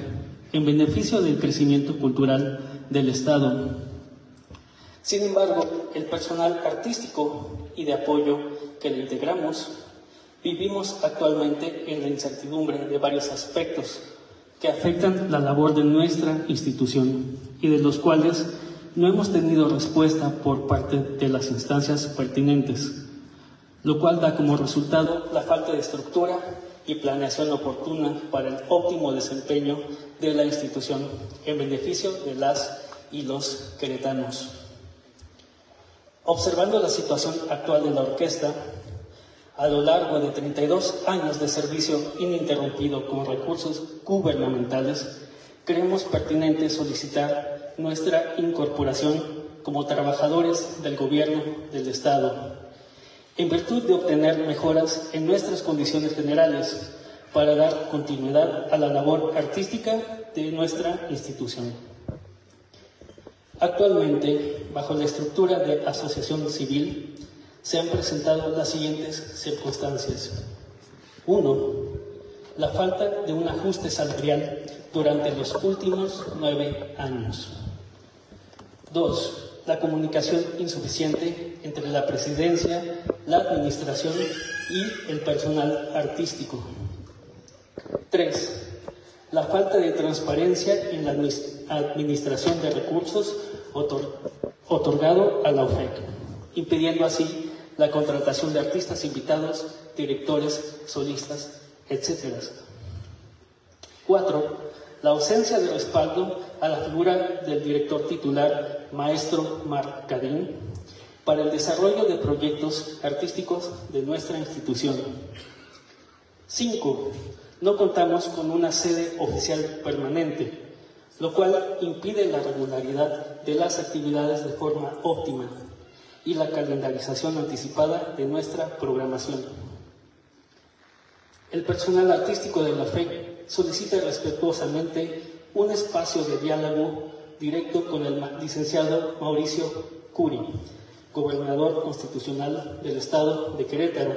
en beneficio del crecimiento cultural del Estado. Sin embargo, el personal artístico y de apoyo que le integramos vivimos actualmente en la incertidumbre de varios aspectos que afectan la labor de nuestra institución y de los cuales no hemos tenido respuesta por parte de las instancias pertinentes, lo cual da como resultado la falta de estructura y planeación oportuna para el óptimo desempeño de la institución en beneficio de las y los queretanos. Observando la situación actual de la orquesta, a lo largo de 32 años de servicio ininterrumpido con recursos gubernamentales, creemos pertinente solicitar nuestra incorporación como trabajadores del gobierno del Estado, en virtud de obtener mejoras en nuestras condiciones generales para dar continuidad a la labor artística de nuestra institución. Actualmente, bajo la estructura de asociación civil, se han presentado las siguientes circunstancias. Uno, la falta de un ajuste salarial durante los últimos nueve años. Dos, la comunicación insuficiente entre la presidencia, la administración y el personal artístico. Tres, la falta de transparencia en la administración de recursos otorgado a la OFEC, impidiendo así la contratación de artistas invitados, directores, solistas, etc. Cuatro, la ausencia de respaldo a la figura del director titular, maestro Marcadín, para el desarrollo de proyectos artísticos de nuestra institución. Cinco, no contamos con una sede oficial permanente, lo cual impide la regularidad de las actividades de forma óptima y la calendarización anticipada de nuestra programación. El personal artístico de la FE solicita respetuosamente un espacio de diálogo directo con el licenciado Mauricio Curi, gobernador constitucional del Estado de Querétaro,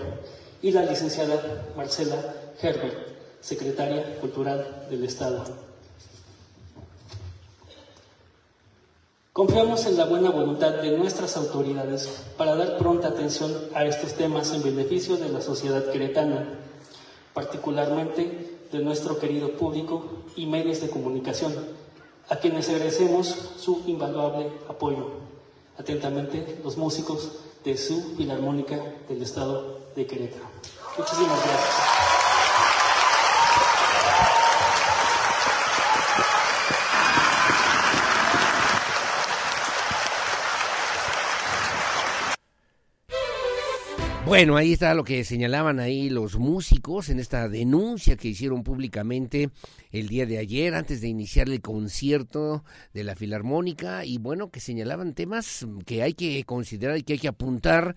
y la licenciada Marcela Herbert, secretaria cultural del Estado. Confiamos en la buena voluntad de nuestras autoridades para dar pronta atención a estos temas en beneficio de la sociedad queretana, particularmente de nuestro querido público y medios de comunicación, a quienes agradecemos su invaluable apoyo. Atentamente, los músicos de su Filarmónica del Estado de Querétaro. Muchísimas gracias.
Bueno, ahí está lo que señalaban ahí los músicos en esta denuncia que hicieron públicamente el día de ayer antes de iniciar el concierto de la Filarmónica. Y bueno, que señalaban temas que hay que considerar y que hay que apuntar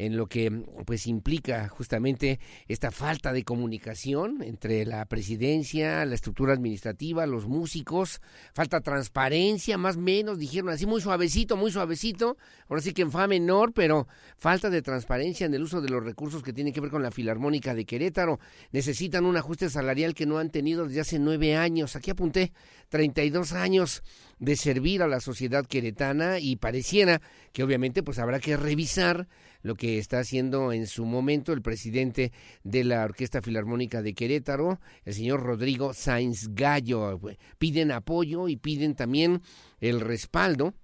en lo que pues implica justamente esta falta de comunicación entre la presidencia, la estructura administrativa, los músicos, falta transparencia, más o menos, dijeron así muy suavecito, muy suavecito, ahora sí que en fa menor, pero falta de transparencia en el uso de los recursos que tienen que ver con la Filarmónica de Querétaro. Necesitan un ajuste salarial que no han tenido desde hace nueve años. Aquí apunté 32 años de servir a la sociedad queretana y pareciera que obviamente pues habrá que revisar lo que está haciendo en su momento el presidente de la Orquesta Filarmónica de Querétaro, el señor Rodrigo Sainz Gallo. Piden apoyo y piden también el respaldo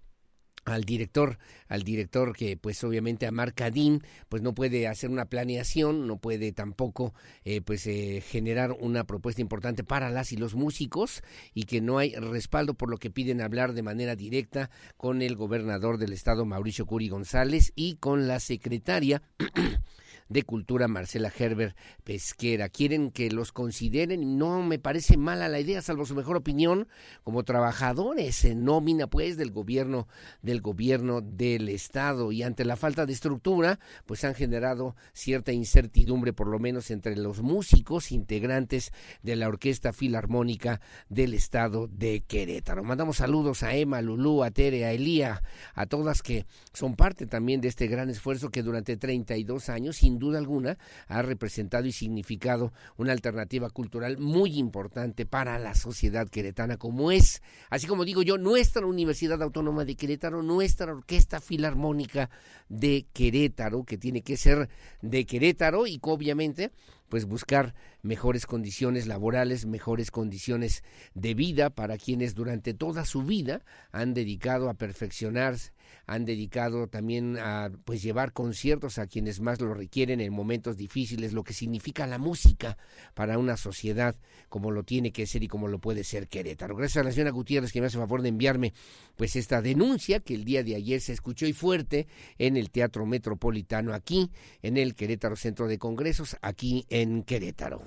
al director, al director que pues obviamente a Marcadín pues no puede hacer una planeación, no puede tampoco eh, pues eh, generar una propuesta importante para las y los músicos y que no hay respaldo por lo que piden hablar de manera directa con el gobernador del estado Mauricio Curi González y con la secretaria de Cultura, Marcela Herbert Pesquera. Quieren que los consideren no me parece mala la idea, salvo su mejor opinión, como trabajadores en nómina pues del gobierno del gobierno del estado y ante la falta de estructura, pues han generado cierta incertidumbre por lo menos entre los músicos integrantes de la Orquesta Filarmónica del estado de Querétaro. Mandamos saludos a Emma, Lulú, a Tere, a Elía, a todas que son parte también de este gran esfuerzo que durante 32 años sin duda alguna ha representado y significado una alternativa cultural muy importante para la sociedad queretana, como es, así como digo yo, nuestra Universidad Autónoma de Querétaro, nuestra Orquesta Filarmónica de Querétaro, que tiene que ser de Querétaro y obviamente pues buscar mejores condiciones laborales, mejores condiciones de vida para quienes durante toda su vida han dedicado a perfeccionarse han dedicado también a pues llevar conciertos a quienes más lo requieren en momentos difíciles, lo que significa la música para una sociedad como lo tiene que ser y como lo puede ser Querétaro. Gracias a la señora Gutiérrez que me hace favor de enviarme pues esta denuncia que el día de ayer se escuchó y fuerte en el Teatro Metropolitano aquí, en el Querétaro Centro de Congresos, aquí en Querétaro.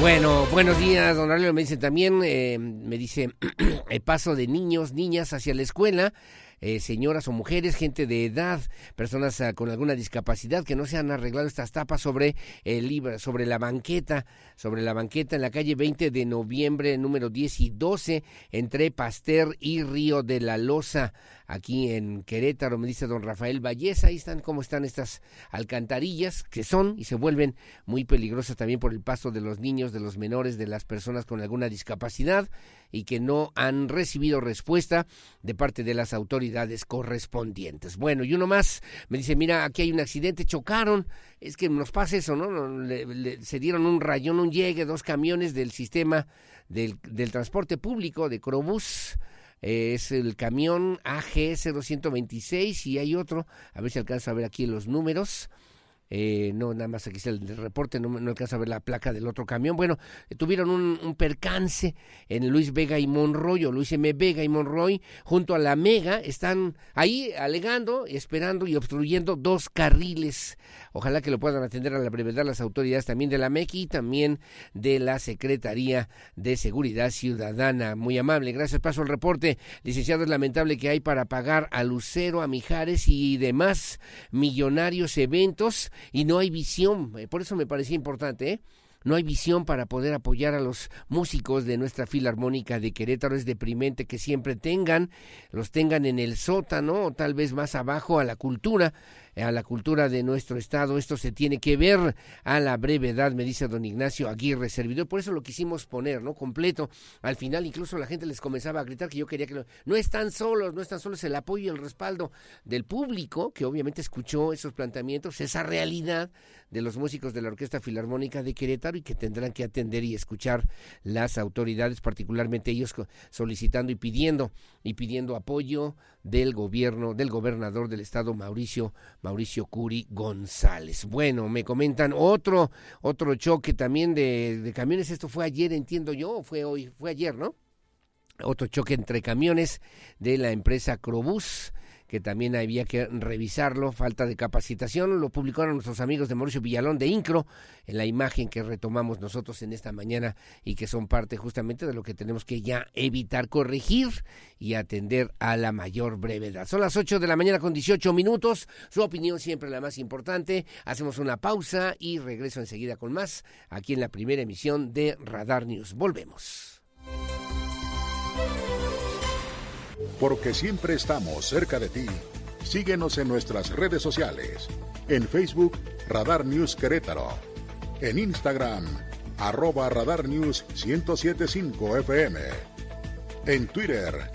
Bueno, buenos días, don Aurelio. Me dice también, eh, me dice, el paso de niños, niñas hacia la escuela, eh, señoras o mujeres, gente de edad, personas ah, con alguna discapacidad que no se han arreglado estas tapas sobre el sobre la banqueta, sobre la banqueta en la calle 20 de noviembre, número 10 y 12, entre Pasteur y Río de la Loza aquí en Querétaro, me dice don Rafael Valleza, ahí están cómo están estas alcantarillas que son y se vuelven muy peligrosas también por el paso de los niños, de los menores, de las personas con alguna discapacidad y que no han recibido respuesta de parte de las autoridades correspondientes. Bueno, y uno más me dice, mira, aquí hay un accidente, chocaron, es que nos pasa eso, ¿no? se dieron un rayón, un llegue, dos camiones del sistema del, del transporte público de Crobús es el camión AG 0126 y hay otro, a ver si alcanza a ver aquí los números. Eh, no, nada más aquí está el reporte, no, no alcanza a ver la placa del otro camión. Bueno, tuvieron un, percance en Luis Vega y Monroy, o Luis M. Vega y Monroy, junto a la Mega, están ahí alegando, esperando y obstruyendo dos carriles. Ojalá que lo puedan atender a la brevedad las autoridades también de la MEC y también de la Secretaría de Seguridad Ciudadana. Muy amable, gracias. Paso al reporte. Licenciado, es lamentable que hay para pagar a Lucero, a Mijares y demás millonarios eventos y no hay visión. Eh, por eso me parecía importante, ¿eh? no hay visión para poder apoyar a los músicos de nuestra filarmónica de Querétaro. Es deprimente que siempre tengan, los tengan en el sótano o tal vez más abajo a la cultura a la cultura de nuestro estado. Esto se tiene que ver a la brevedad, me dice don Ignacio Aguirre, servidor. Por eso lo quisimos poner, ¿no? Completo. Al final incluso la gente les comenzaba a gritar que yo quería que no están solos, no están solos el apoyo y el respaldo del público, que obviamente escuchó esos planteamientos, esa realidad de los músicos de la Orquesta Filarmónica de Querétaro y que tendrán que atender y escuchar las autoridades, particularmente ellos solicitando y pidiendo y pidiendo apoyo del gobierno, del gobernador del estado Mauricio Mauricio Curi González. Bueno, me comentan otro otro choque también de, de camiones, esto fue ayer, entiendo yo, fue hoy, fue ayer, ¿no? Otro choque entre camiones de la empresa Crobús que también había que revisarlo, falta de capacitación, lo publicaron nuestros amigos de Mauricio Villalón de Incro en la imagen que retomamos nosotros en esta mañana y que son parte justamente de lo que tenemos que ya evitar, corregir y atender a la mayor brevedad. Son las 8 de la mañana con 18 minutos, su opinión siempre la más importante, hacemos una pausa y regreso enseguida con más aquí en la primera emisión de Radar News. Volvemos.
Porque siempre estamos cerca de ti. Síguenos en nuestras redes sociales. En Facebook, Radar News Querétaro. En Instagram, arroba Radar News 1075 FM. En Twitter,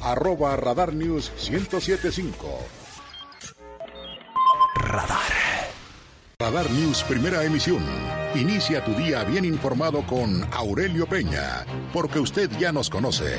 arroba Radar News 1075. Radar. Radar News Primera Emisión. Inicia tu día bien informado con Aurelio Peña, porque usted ya nos conoce.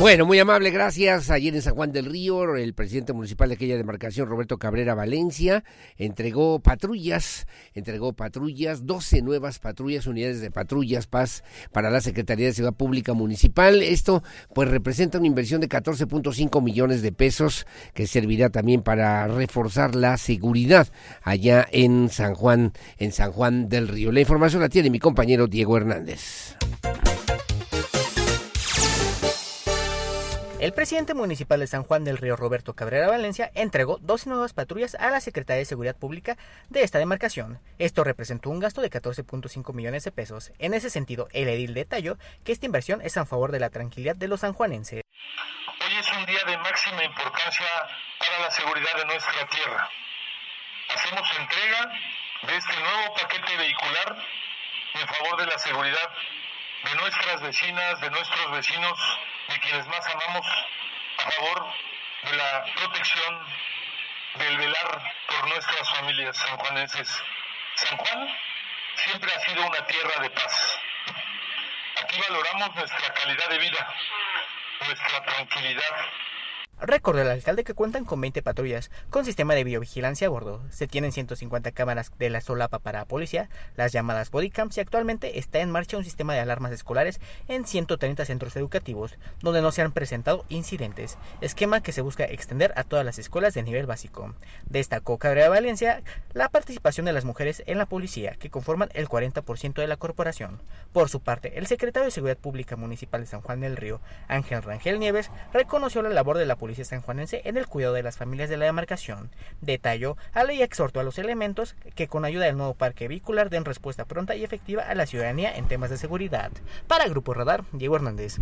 Bueno, muy amable, gracias. Ayer en San Juan del Río, el presidente municipal de aquella demarcación, Roberto Cabrera Valencia, entregó patrullas, entregó patrullas, 12 nuevas patrullas, unidades de patrullas paz para la Secretaría de Ciudad Pública Municipal. Esto pues representa una inversión de 14.5 millones de pesos que servirá también para reforzar la seguridad allá en San Juan, en San Juan del Río. La información la tiene mi compañero Diego Hernández.
El presidente municipal de San Juan del Río, Roberto Cabrera Valencia, entregó dos nuevas patrullas a la Secretaría de Seguridad Pública de esta demarcación. Esto representó un gasto de 14.5 millones de pesos. En ese sentido, el edil detalló que esta inversión es a favor de la tranquilidad de los sanjuanenses.
Hoy es un día de máxima importancia para la seguridad de nuestra tierra. Hacemos entrega de este nuevo paquete vehicular en favor de la seguridad de nuestras vecinas, de nuestros vecinos, de quienes más amamos, a favor de la protección, del velar por nuestras familias sanjuanenses. San Juan siempre ha sido una tierra de paz. Aquí valoramos nuestra calidad de vida, nuestra tranquilidad,
Recordó el alcalde que cuentan con 20 patrullas con sistema de videovigilancia a bordo. Se tienen 150 cámaras de la solapa para policía, las llamadas bodycams y actualmente está en marcha un sistema de alarmas escolares en 130 centros educativos donde no se han presentado incidentes, esquema que se busca extender a todas las escuelas de nivel básico. Destacó Cabrera Valencia la participación de las mujeres en la policía, que conforman el 40% de la corporación. Por su parte, el secretario de Seguridad Pública Municipal de San Juan del Río, Ángel Rangel Nieves, reconoció la labor de la policía policía sanjuanense en el cuidado de las familias de la demarcación. Detalló a la y exhortó a los elementos que con ayuda del nuevo parque vehicular den respuesta pronta y efectiva a la ciudadanía en temas de seguridad. Para Grupo Radar, Diego Hernández.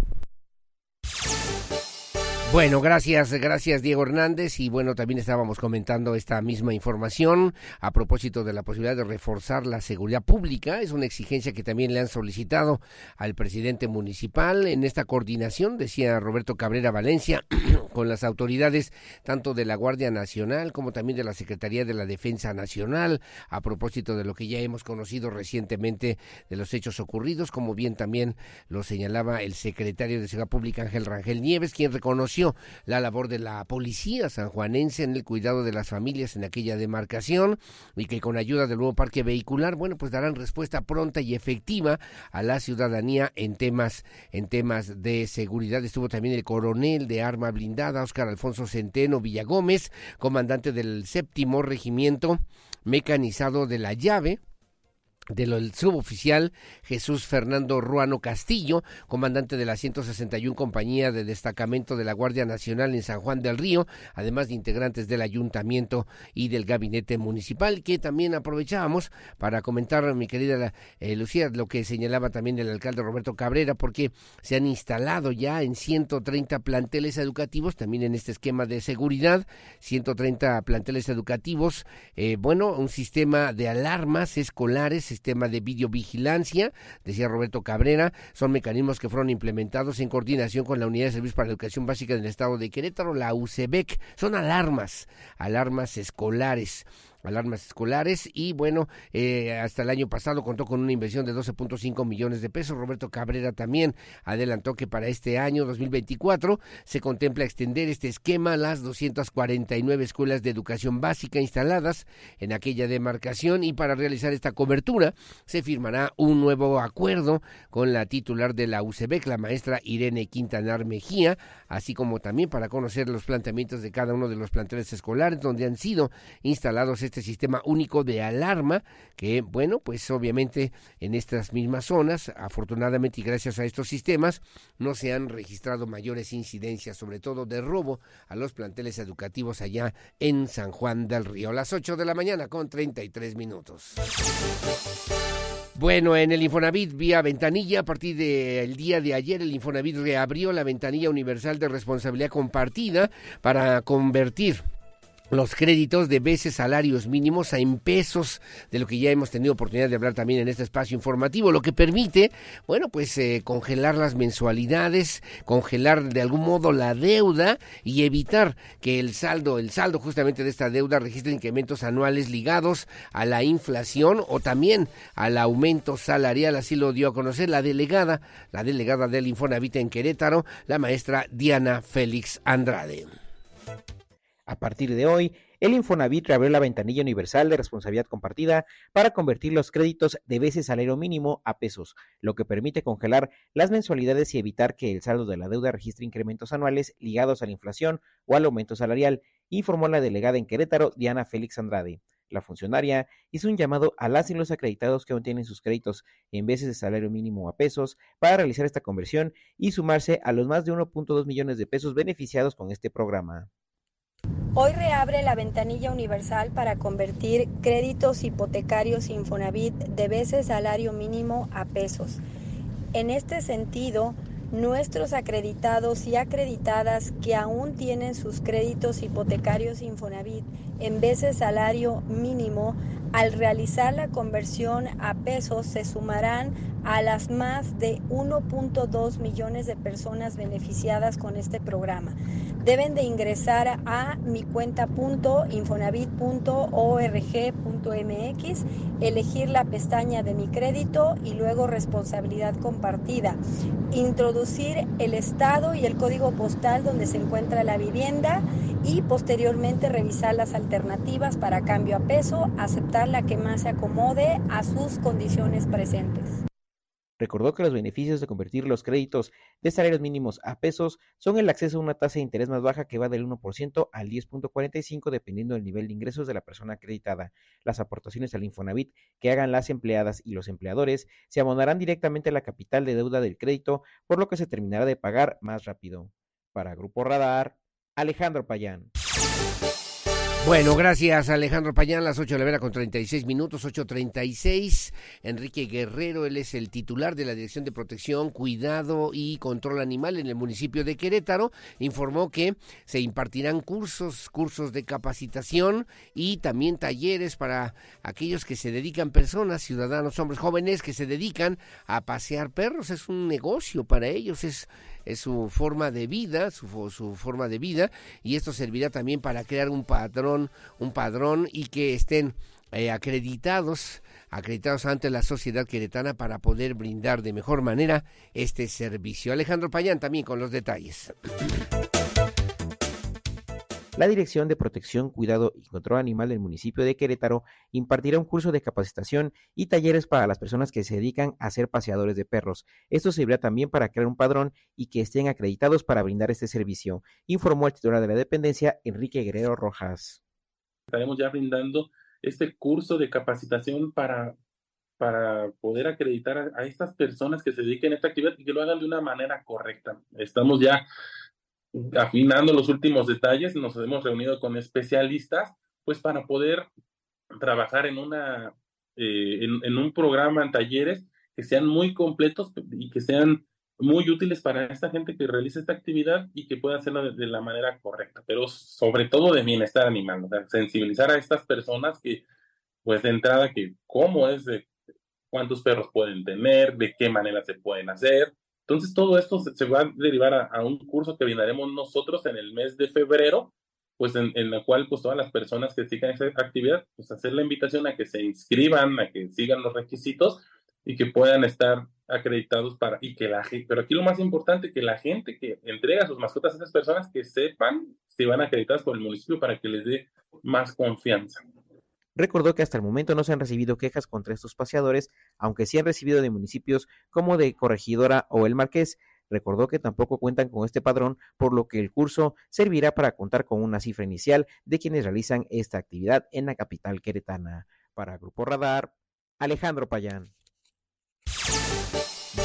Bueno, gracias, gracias Diego Hernández. Y bueno, también estábamos comentando esta misma información a propósito de la posibilidad de reforzar la seguridad pública. Es una exigencia que también le han solicitado al presidente municipal en esta coordinación, decía Roberto Cabrera Valencia, con las autoridades tanto de la Guardia Nacional como también de la Secretaría de la Defensa Nacional, a propósito de lo que ya hemos conocido recientemente de los hechos ocurridos, como bien también lo señalaba el secretario de Seguridad Pública Ángel Rangel Nieves, quien reconoció la labor de la policía sanjuanense en el cuidado de las familias en aquella demarcación y que con ayuda del nuevo parque vehicular, bueno, pues darán respuesta pronta y efectiva a la ciudadanía en temas en temas de seguridad. Estuvo también el coronel de arma blindada, Óscar Alfonso Centeno Villagómez, comandante del séptimo regimiento mecanizado de la llave, del suboficial Jesús Fernando Ruano Castillo, comandante de la 161 Compañía de Destacamento de la Guardia Nacional en San Juan del Río, además de integrantes del Ayuntamiento y del Gabinete Municipal, que también aprovechábamos para comentar, mi querida eh, Lucía, lo que señalaba también el alcalde Roberto Cabrera, porque se han instalado ya en 130 planteles educativos, también en este esquema de seguridad, 130 planteles educativos, eh, bueno, un sistema de alarmas escolares, sistema de videovigilancia, decía Roberto Cabrera, son mecanismos que fueron implementados en coordinación con la Unidad de Servicios para la Educación Básica del Estado de Querétaro, la UCEBEC, son alarmas, alarmas escolares alarmas escolares y bueno, eh, hasta el año pasado contó con una inversión de 12.5 millones de pesos. Roberto Cabrera también adelantó que para este año 2024 se contempla extender este esquema a las 249 escuelas de educación básica instaladas en aquella demarcación y para realizar esta cobertura se firmará un nuevo acuerdo con la titular de la UCEBEC, la maestra Irene Quintanar Mejía, así como también para conocer los planteamientos de cada uno de los planteles escolares donde han sido instalados este sistema único de alarma que, bueno, pues obviamente en estas mismas zonas, afortunadamente y gracias a estos sistemas, no se han registrado mayores incidencias, sobre todo de robo a los planteles educativos allá en San Juan del Río. Las 8 de la mañana con 33 minutos. Bueno, en el Infonavit vía ventanilla, a partir del día de ayer, el Infonavit reabrió la ventanilla universal de responsabilidad compartida para convertir los créditos de veces salarios mínimos a en pesos, de lo que ya hemos tenido oportunidad de hablar también en este espacio informativo, lo que permite, bueno, pues eh, congelar las mensualidades, congelar de algún modo la deuda y evitar que el saldo, el saldo justamente de esta deuda registre incrementos anuales ligados a la inflación o también al aumento salarial, así lo dio a conocer la delegada, la delegada del Infonavit en Querétaro, la maestra Diana Félix Andrade.
A partir de hoy, el Infonavit reabrió la ventanilla universal de responsabilidad compartida para convertir los créditos de veces salario mínimo a pesos, lo que permite congelar las mensualidades y evitar que el saldo de la deuda registre incrementos anuales ligados a la inflación o al aumento salarial, informó la delegada en Querétaro, Diana Félix Andrade. La funcionaria hizo un llamado a las y los acreditados que aún tienen sus créditos en veces de salario mínimo a pesos para realizar esta conversión y sumarse a los más de 1.2 millones de pesos beneficiados con este programa.
Hoy reabre la ventanilla universal para convertir créditos hipotecarios Infonavit de veces salario mínimo a pesos. En este sentido, nuestros acreditados y acreditadas que aún tienen sus créditos hipotecarios Infonavit en veces salario mínimo, al realizar la conversión a pesos se sumarán a las más de 1.2 millones de personas beneficiadas con este programa. Deben de ingresar a mi cuenta.infonavit.org.mx, elegir la pestaña de mi crédito y luego responsabilidad compartida. Introducir el estado y el código postal donde se encuentra la vivienda y posteriormente revisar las alternativas para cambio a peso, aceptar la que más se acomode a sus condiciones presentes.
Recordó que los beneficios de convertir los créditos de salarios mínimos a pesos son el acceso a una tasa de interés más baja que va del 1% al 10.45 dependiendo del nivel de ingresos de la persona acreditada. Las aportaciones al Infonavit que hagan las empleadas y los empleadores se abonarán directamente a la capital de deuda del crédito, por lo que se terminará de pagar más rápido. Para Grupo Radar, Alejandro Payán.
Bueno, gracias Alejandro Payán, las 8 de la vera con 36 minutos, 8.36. Enrique Guerrero, él es el titular de la Dirección de Protección, Cuidado y Control Animal en el municipio de Querétaro. Informó que se impartirán cursos, cursos de capacitación y también talleres para aquellos que se dedican, personas, ciudadanos, hombres jóvenes que se dedican a pasear perros. Es un negocio para ellos, es es su forma de vida, su, su forma de vida, y esto servirá también para crear un padrón, un padrón y que estén eh, acreditados, acreditados ante la sociedad queretana para poder brindar de mejor manera este servicio. Alejandro Payán también con los detalles.
La Dirección de Protección, Cuidado y Control Animal del municipio de Querétaro impartirá un curso de capacitación y talleres para las personas que se dedican a ser paseadores de perros. Esto servirá también para crear un padrón y que estén acreditados para brindar este servicio, informó el titular de la dependencia, Enrique Guerrero Rojas.
Estaremos ya brindando este curso de capacitación para, para poder acreditar a, a estas personas que se dediquen a esta actividad y que lo hagan de una manera correcta. Estamos ya afinando los últimos detalles, nos hemos reunido con especialistas, pues para poder trabajar en, una, eh, en, un programa, en talleres que sean muy completos y que sean muy útiles para esta gente que realiza esta actividad y que pueda hacerlo de, la manera correcta, pero sobre todo de bienestar animal, o sea, sensibilizar a estas personas que, pues de entrada, que cómo es, de cuántos perros pueden tener, de qué manera se pueden hacer, entonces, todo esto se, va a derivar a, un curso que brindaremos nosotros en el mes de febrero, pues en, en la cual pues todas las personas que sigan esa actividad, pues hacer la invitación a que se inscriban, a que sigan los requisitos y que puedan estar acreditados para, y que la gente, pero aquí lo más importante, que la gente que entrega sus mascotas a esas personas que sepan si van acreditadas por el municipio para que les dé más confianza.
Recordó que hasta el momento no se han recibido quejas contra estos paseadores, aunque sí han recibido de municipios como de Corregidora o El Marqués. Recordó que tampoco cuentan con este padrón, por lo que el curso servirá para contar con una cifra inicial de quienes realizan esta actividad en la capital queretana. Para Grupo Radar, Alejandro Payán.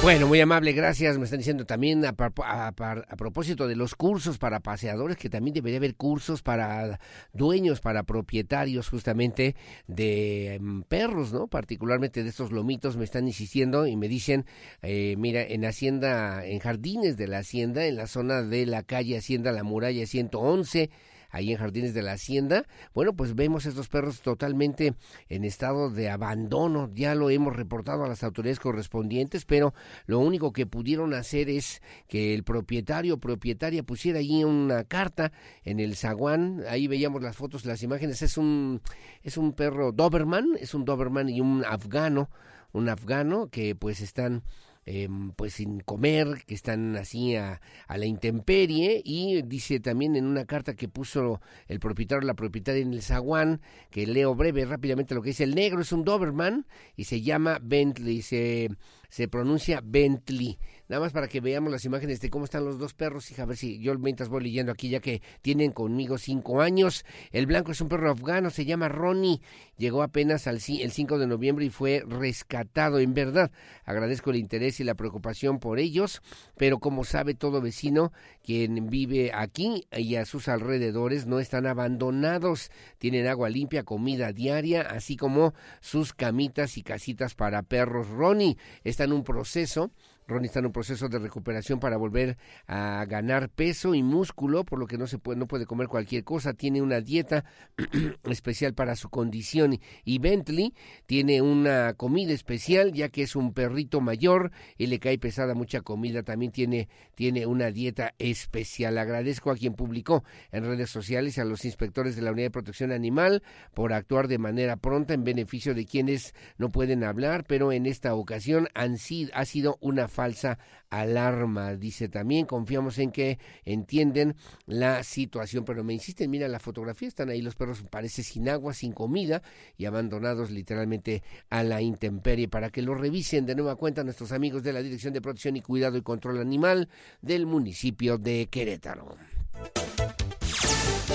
Bueno, muy amable, gracias. Me están diciendo también a, propósito de los cursos para paseadores, que también debería haber cursos para dueños, para propietarios justamente de em, perros, ¿no? Particularmente de estos lomitos, me están insistiendo y me dicen, eh, mira, en Hacienda, en Jardines de la Hacienda, en la zona de la calle Hacienda La Muralla 111, ahí en Jardines de la Hacienda, bueno, pues vemos estos perros totalmente en estado de abandono. Ya lo hemos reportado a las autoridades correspondientes, pero lo único que pudieron hacer es que el propietario o propietaria pusiera ahí una carta en el zaguán. Ahí veíamos las fotos, las imágenes. Es un, es un perro Doberman, es un Doberman y un afgano, un afgano que pues están Em, pues sin comer, que están así a, la intemperie y dice también en una carta que puso el propietario, la propietaria en el zaguán, que leo breve rápidamente lo que dice, el negro es un Doberman y se llama Bentley, dice se pronuncia Bentley. Nada más para que veamos las imágenes de cómo están los dos perros, hija, a ver si yo mientras voy leyendo aquí, ya que tienen conmigo cinco años. El blanco es un perro afgano, se llama Ronnie, llegó apenas al, el 5 de noviembre y fue rescatado. En verdad, agradezco el interés y la preocupación por ellos, pero como sabe todo vecino, quien vive aquí y a sus alrededores no están abandonados, tienen agua limpia, comida diaria, así como sus camitas y casitas para perros. Ronnie está en un proceso Ronnie está en un proceso de recuperación para volver a ganar peso y músculo, por lo que no se puede, no puede comer cualquier cosa. Tiene una dieta especial para su condición. Y Bentley tiene una comida especial, ya que es un perrito mayor y le cae pesada mucha comida. También tiene, tiene una dieta especial. Agradezco a quien publicó en redes sociales a los inspectores de la Unidad de Protección Animal por actuar de manera pronta en beneficio de quienes no pueden hablar, pero en esta ocasión han sido, ha sido una falsa alarma. Dice también, confiamos en que entienden la situación, pero me insisten, mira la fotografía, están ahí los perros, parece sin agua, sin comida y abandonados literalmente a la intemperie para que lo revisen de nueva cuenta nuestros amigos de la Dirección de Protección y Cuidado y Control Animal del municipio de Querétaro.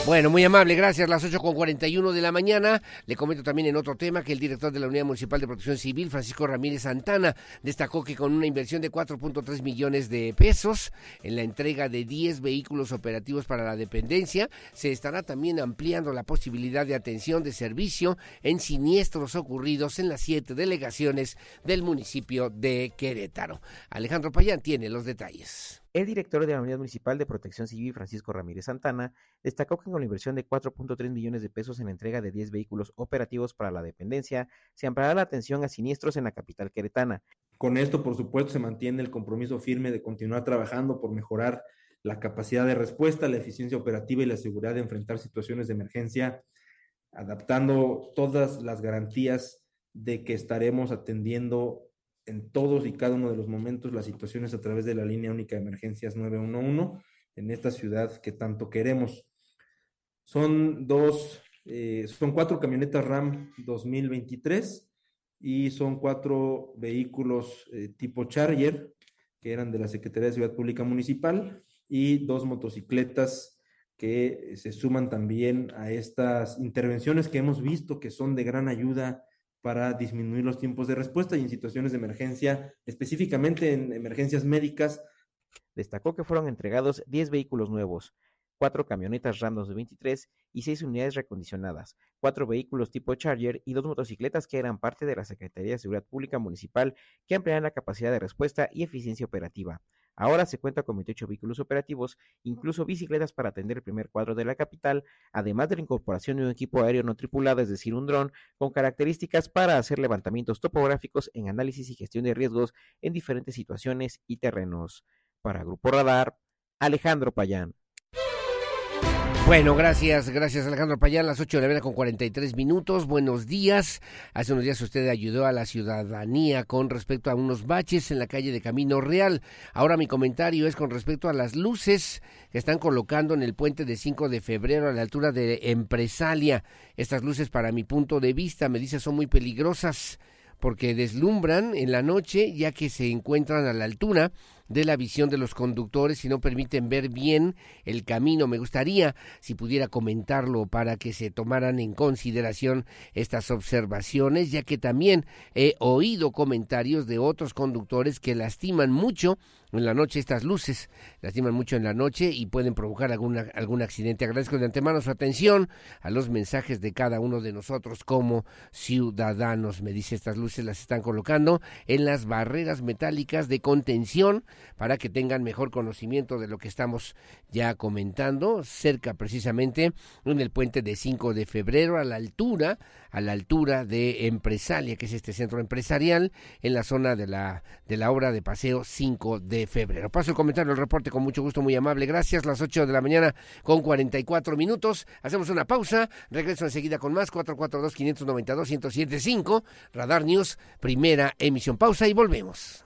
Bueno, muy amable, gracias. Las 8.41 de la mañana. Le comento también en otro tema que el director de la Unidad Municipal de Protección Civil, Francisco Ramírez Santana, destacó que con una inversión de 4.3 millones de pesos en la entrega de 10 vehículos operativos para la dependencia, se estará también ampliando la posibilidad de atención de servicio en siniestros ocurridos en las siete delegaciones del municipio de Querétaro. Alejandro Payán tiene los detalles.
El director de la Unidad Municipal de Protección Civil, Francisco Ramírez Santana, destacó que con la inversión de 4.3 millones de pesos en la entrega de 10 vehículos operativos para la dependencia, se ampliará la atención a siniestros en la capital queretana.
Con esto, por supuesto, se mantiene el compromiso firme de continuar trabajando por mejorar la capacidad de respuesta, la eficiencia operativa y la seguridad de enfrentar situaciones de emergencia, adaptando todas las garantías de que estaremos atendiendo en todos y cada uno de los momentos las situaciones a través de la línea única de emergencias 911 en esta ciudad que tanto queremos. Son dos, eh, son cuatro camionetas RAM 2023 y son cuatro vehículos eh, tipo Charger que eran de la Secretaría de Ciudad Pública Municipal y dos motocicletas que se suman también a estas intervenciones que hemos visto que son de gran ayuda para disminuir los tiempos de respuesta y en situaciones de emergencia, específicamente en emergencias médicas.
Destacó que fueron entregados 10 vehículos nuevos, cuatro camionetas Ram 2023 y seis unidades recondicionadas, cuatro vehículos tipo Charger y dos motocicletas que eran parte de la Secretaría de Seguridad Pública Municipal que ampliarán la capacidad de respuesta y eficiencia operativa. Ahora se cuenta con 28 vehículos operativos, incluso bicicletas para atender el primer cuadro de la capital, además de la incorporación de un equipo aéreo no tripulado, es decir, un dron, con características para hacer levantamientos topográficos en análisis y gestión de riesgos en diferentes situaciones y terrenos. Para Grupo Radar, Alejandro Payán.
Bueno, gracias, gracias Alejandro Payán, las 8 de la mañana con 43 minutos. Buenos días. Hace unos días usted ayudó a la ciudadanía con respecto a unos baches en la calle de Camino Real. Ahora mi comentario es con respecto a las luces que están colocando en el puente de 5 de febrero a la altura de Empresalia. Estas luces, para mi punto de vista, me dice, son muy peligrosas porque deslumbran en la noche ya que se encuentran a la altura de la visión de los conductores y no permiten ver bien el camino. Me gustaría si pudiera comentarlo para que se tomaran en consideración estas observaciones, ya que también he oído comentarios de otros conductores que lastiman mucho en la noche estas luces, lastiman mucho en la noche y pueden provocar alguna, algún accidente. Agradezco de antemano su atención a los mensajes de cada uno de nosotros como ciudadanos. Me dice estas luces las están colocando en las barreras metálicas de contención para que tengan mejor conocimiento de lo que estamos ya comentando, cerca precisamente en el puente de 5 de febrero, a la altura, a la altura de Empresalia, que es este centro empresarial, en la zona de la, de la obra de paseo 5 de febrero. Paso el comentario, el reporte con mucho gusto, muy amable. Gracias, las 8 de la mañana con 44 minutos. Hacemos una pausa, regreso enseguida con más, 442-592-1075, Radar News, primera emisión. Pausa y volvemos.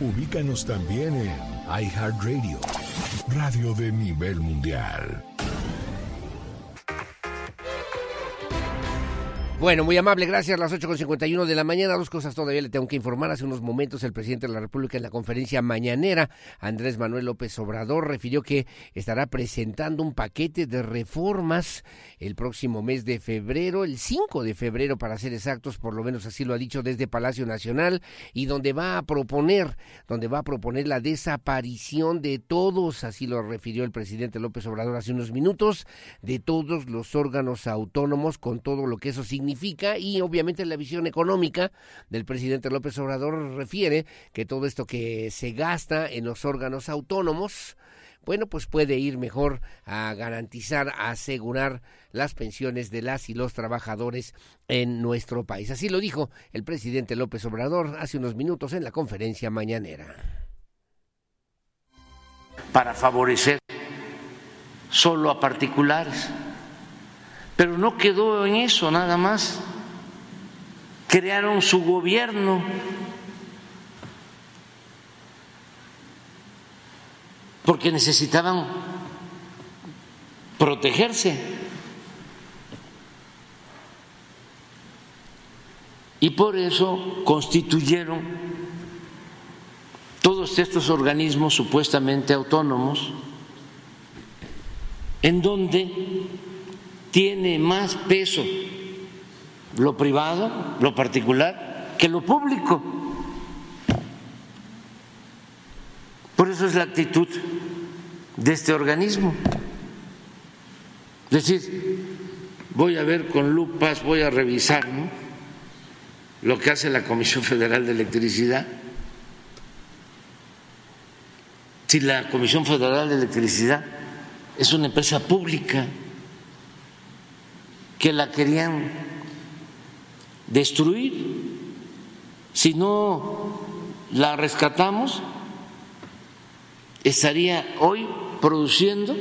Ubícanos también en iHeartRadio, radio de nivel mundial.
Bueno, muy amable, gracias. Las 8.51 de la mañana, dos cosas todavía le tengo que informar. Hace unos momentos el presidente de la República en la conferencia mañanera, Andrés Manuel López Obrador, refirió que estará presentando un paquete de reformas el próximo mes de febrero, el 5 de febrero para ser exactos, por lo menos así lo ha dicho desde Palacio Nacional, y donde va a proponer, donde va a proponer la desaparición de todos, así lo refirió el presidente López Obrador hace unos minutos, de todos los órganos autónomos con todo lo que eso significa significa y obviamente la visión económica del presidente López Obrador refiere que todo esto que se gasta en los órganos autónomos, bueno, pues puede ir mejor a garantizar, a asegurar las pensiones de las y los trabajadores en nuestro país. Así lo dijo el presidente López Obrador hace unos minutos en la conferencia mañanera.
Para favorecer solo a particulares pero no quedó en eso nada más. Crearon su gobierno. Porque necesitaban protegerse. Y por eso constituyeron todos estos organismos supuestamente autónomos, en donde tiene más peso lo privado, lo particular, que lo público. Por eso es la actitud de este organismo. Decir, voy a ver con lupas, voy a revisar lo que hace la Comisión Federal de Electricidad. Si la Comisión Federal de Electricidad es una empresa pública, que la querían destruir. Si no la rescatamos, estaría hoy produciendo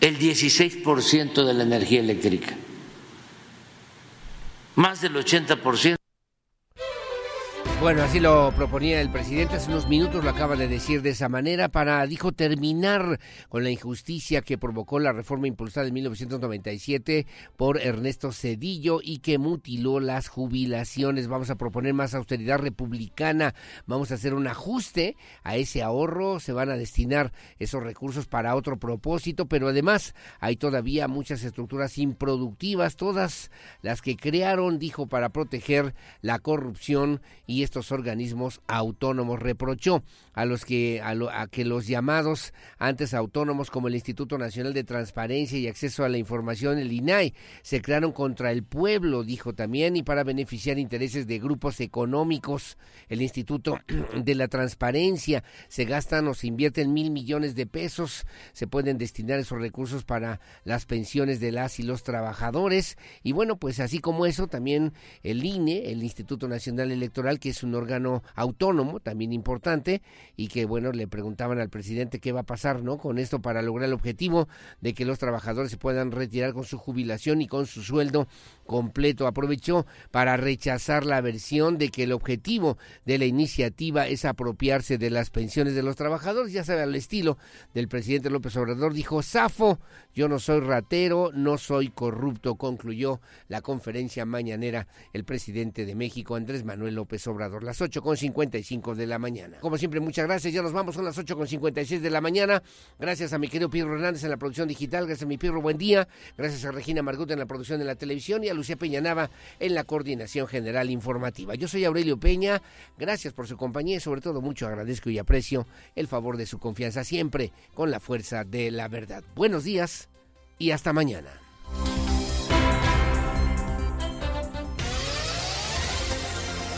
el 16% de la energía eléctrica, más del 80%
bueno, así lo proponía el presidente hace unos minutos, lo acaba de decir de esa manera, para, dijo, terminar con la injusticia que provocó la reforma impulsada en 1997 por Ernesto Cedillo y que mutiló las jubilaciones. Vamos a proponer más austeridad republicana, vamos a hacer un ajuste a ese ahorro, se van a destinar esos recursos para otro propósito, pero además hay todavía muchas estructuras improductivas, todas las que crearon, dijo, para proteger la corrupción y estos organismos autónomos. Reprochó a los que a, que los llamados antes autónomos como el Instituto Nacional de Transparencia y Acceso a la Información, el INAI, se crearon contra el pueblo, dijo también, y para beneficiar intereses de grupos económicos. El Instituto de la Transparencia se gastan o se invierten mil millones de pesos, se pueden destinar esos recursos para las pensiones de las y los trabajadores. Y bueno, pues así como eso, también el INE, el Instituto Nacional Electoral, que es un órgano autónomo, también importante, y que bueno, le preguntaban al presidente qué va a pasar, ¿no? Con esto para lograr el objetivo de que los trabajadores se puedan retirar con su jubilación y con su sueldo completo. Aprovechó para rechazar la versión de que el objetivo de la iniciativa es apropiarse de las pensiones de los trabajadores, ya sabe, al estilo del presidente López Obrador, dijo, Zafo, yo no soy ratero, no soy corrupto, concluyó la conferencia mañanera el presidente de México, Andrés Manuel López Obrador las 8 con 55 de la mañana. Como siempre, muchas gracias. Ya nos vamos, son las 8 con 56 de la mañana. Gracias a mi querido Pedro Hernández en la producción digital. Gracias a mi Pedro, buen día. Gracias a Regina Margut en la producción de la televisión y a Lucía Peñanava en la coordinación general informativa. Yo soy Aurelio Peña. Gracias por su compañía y sobre todo mucho agradezco y aprecio el favor de su confianza siempre con la fuerza de la verdad. Buenos días y hasta mañana.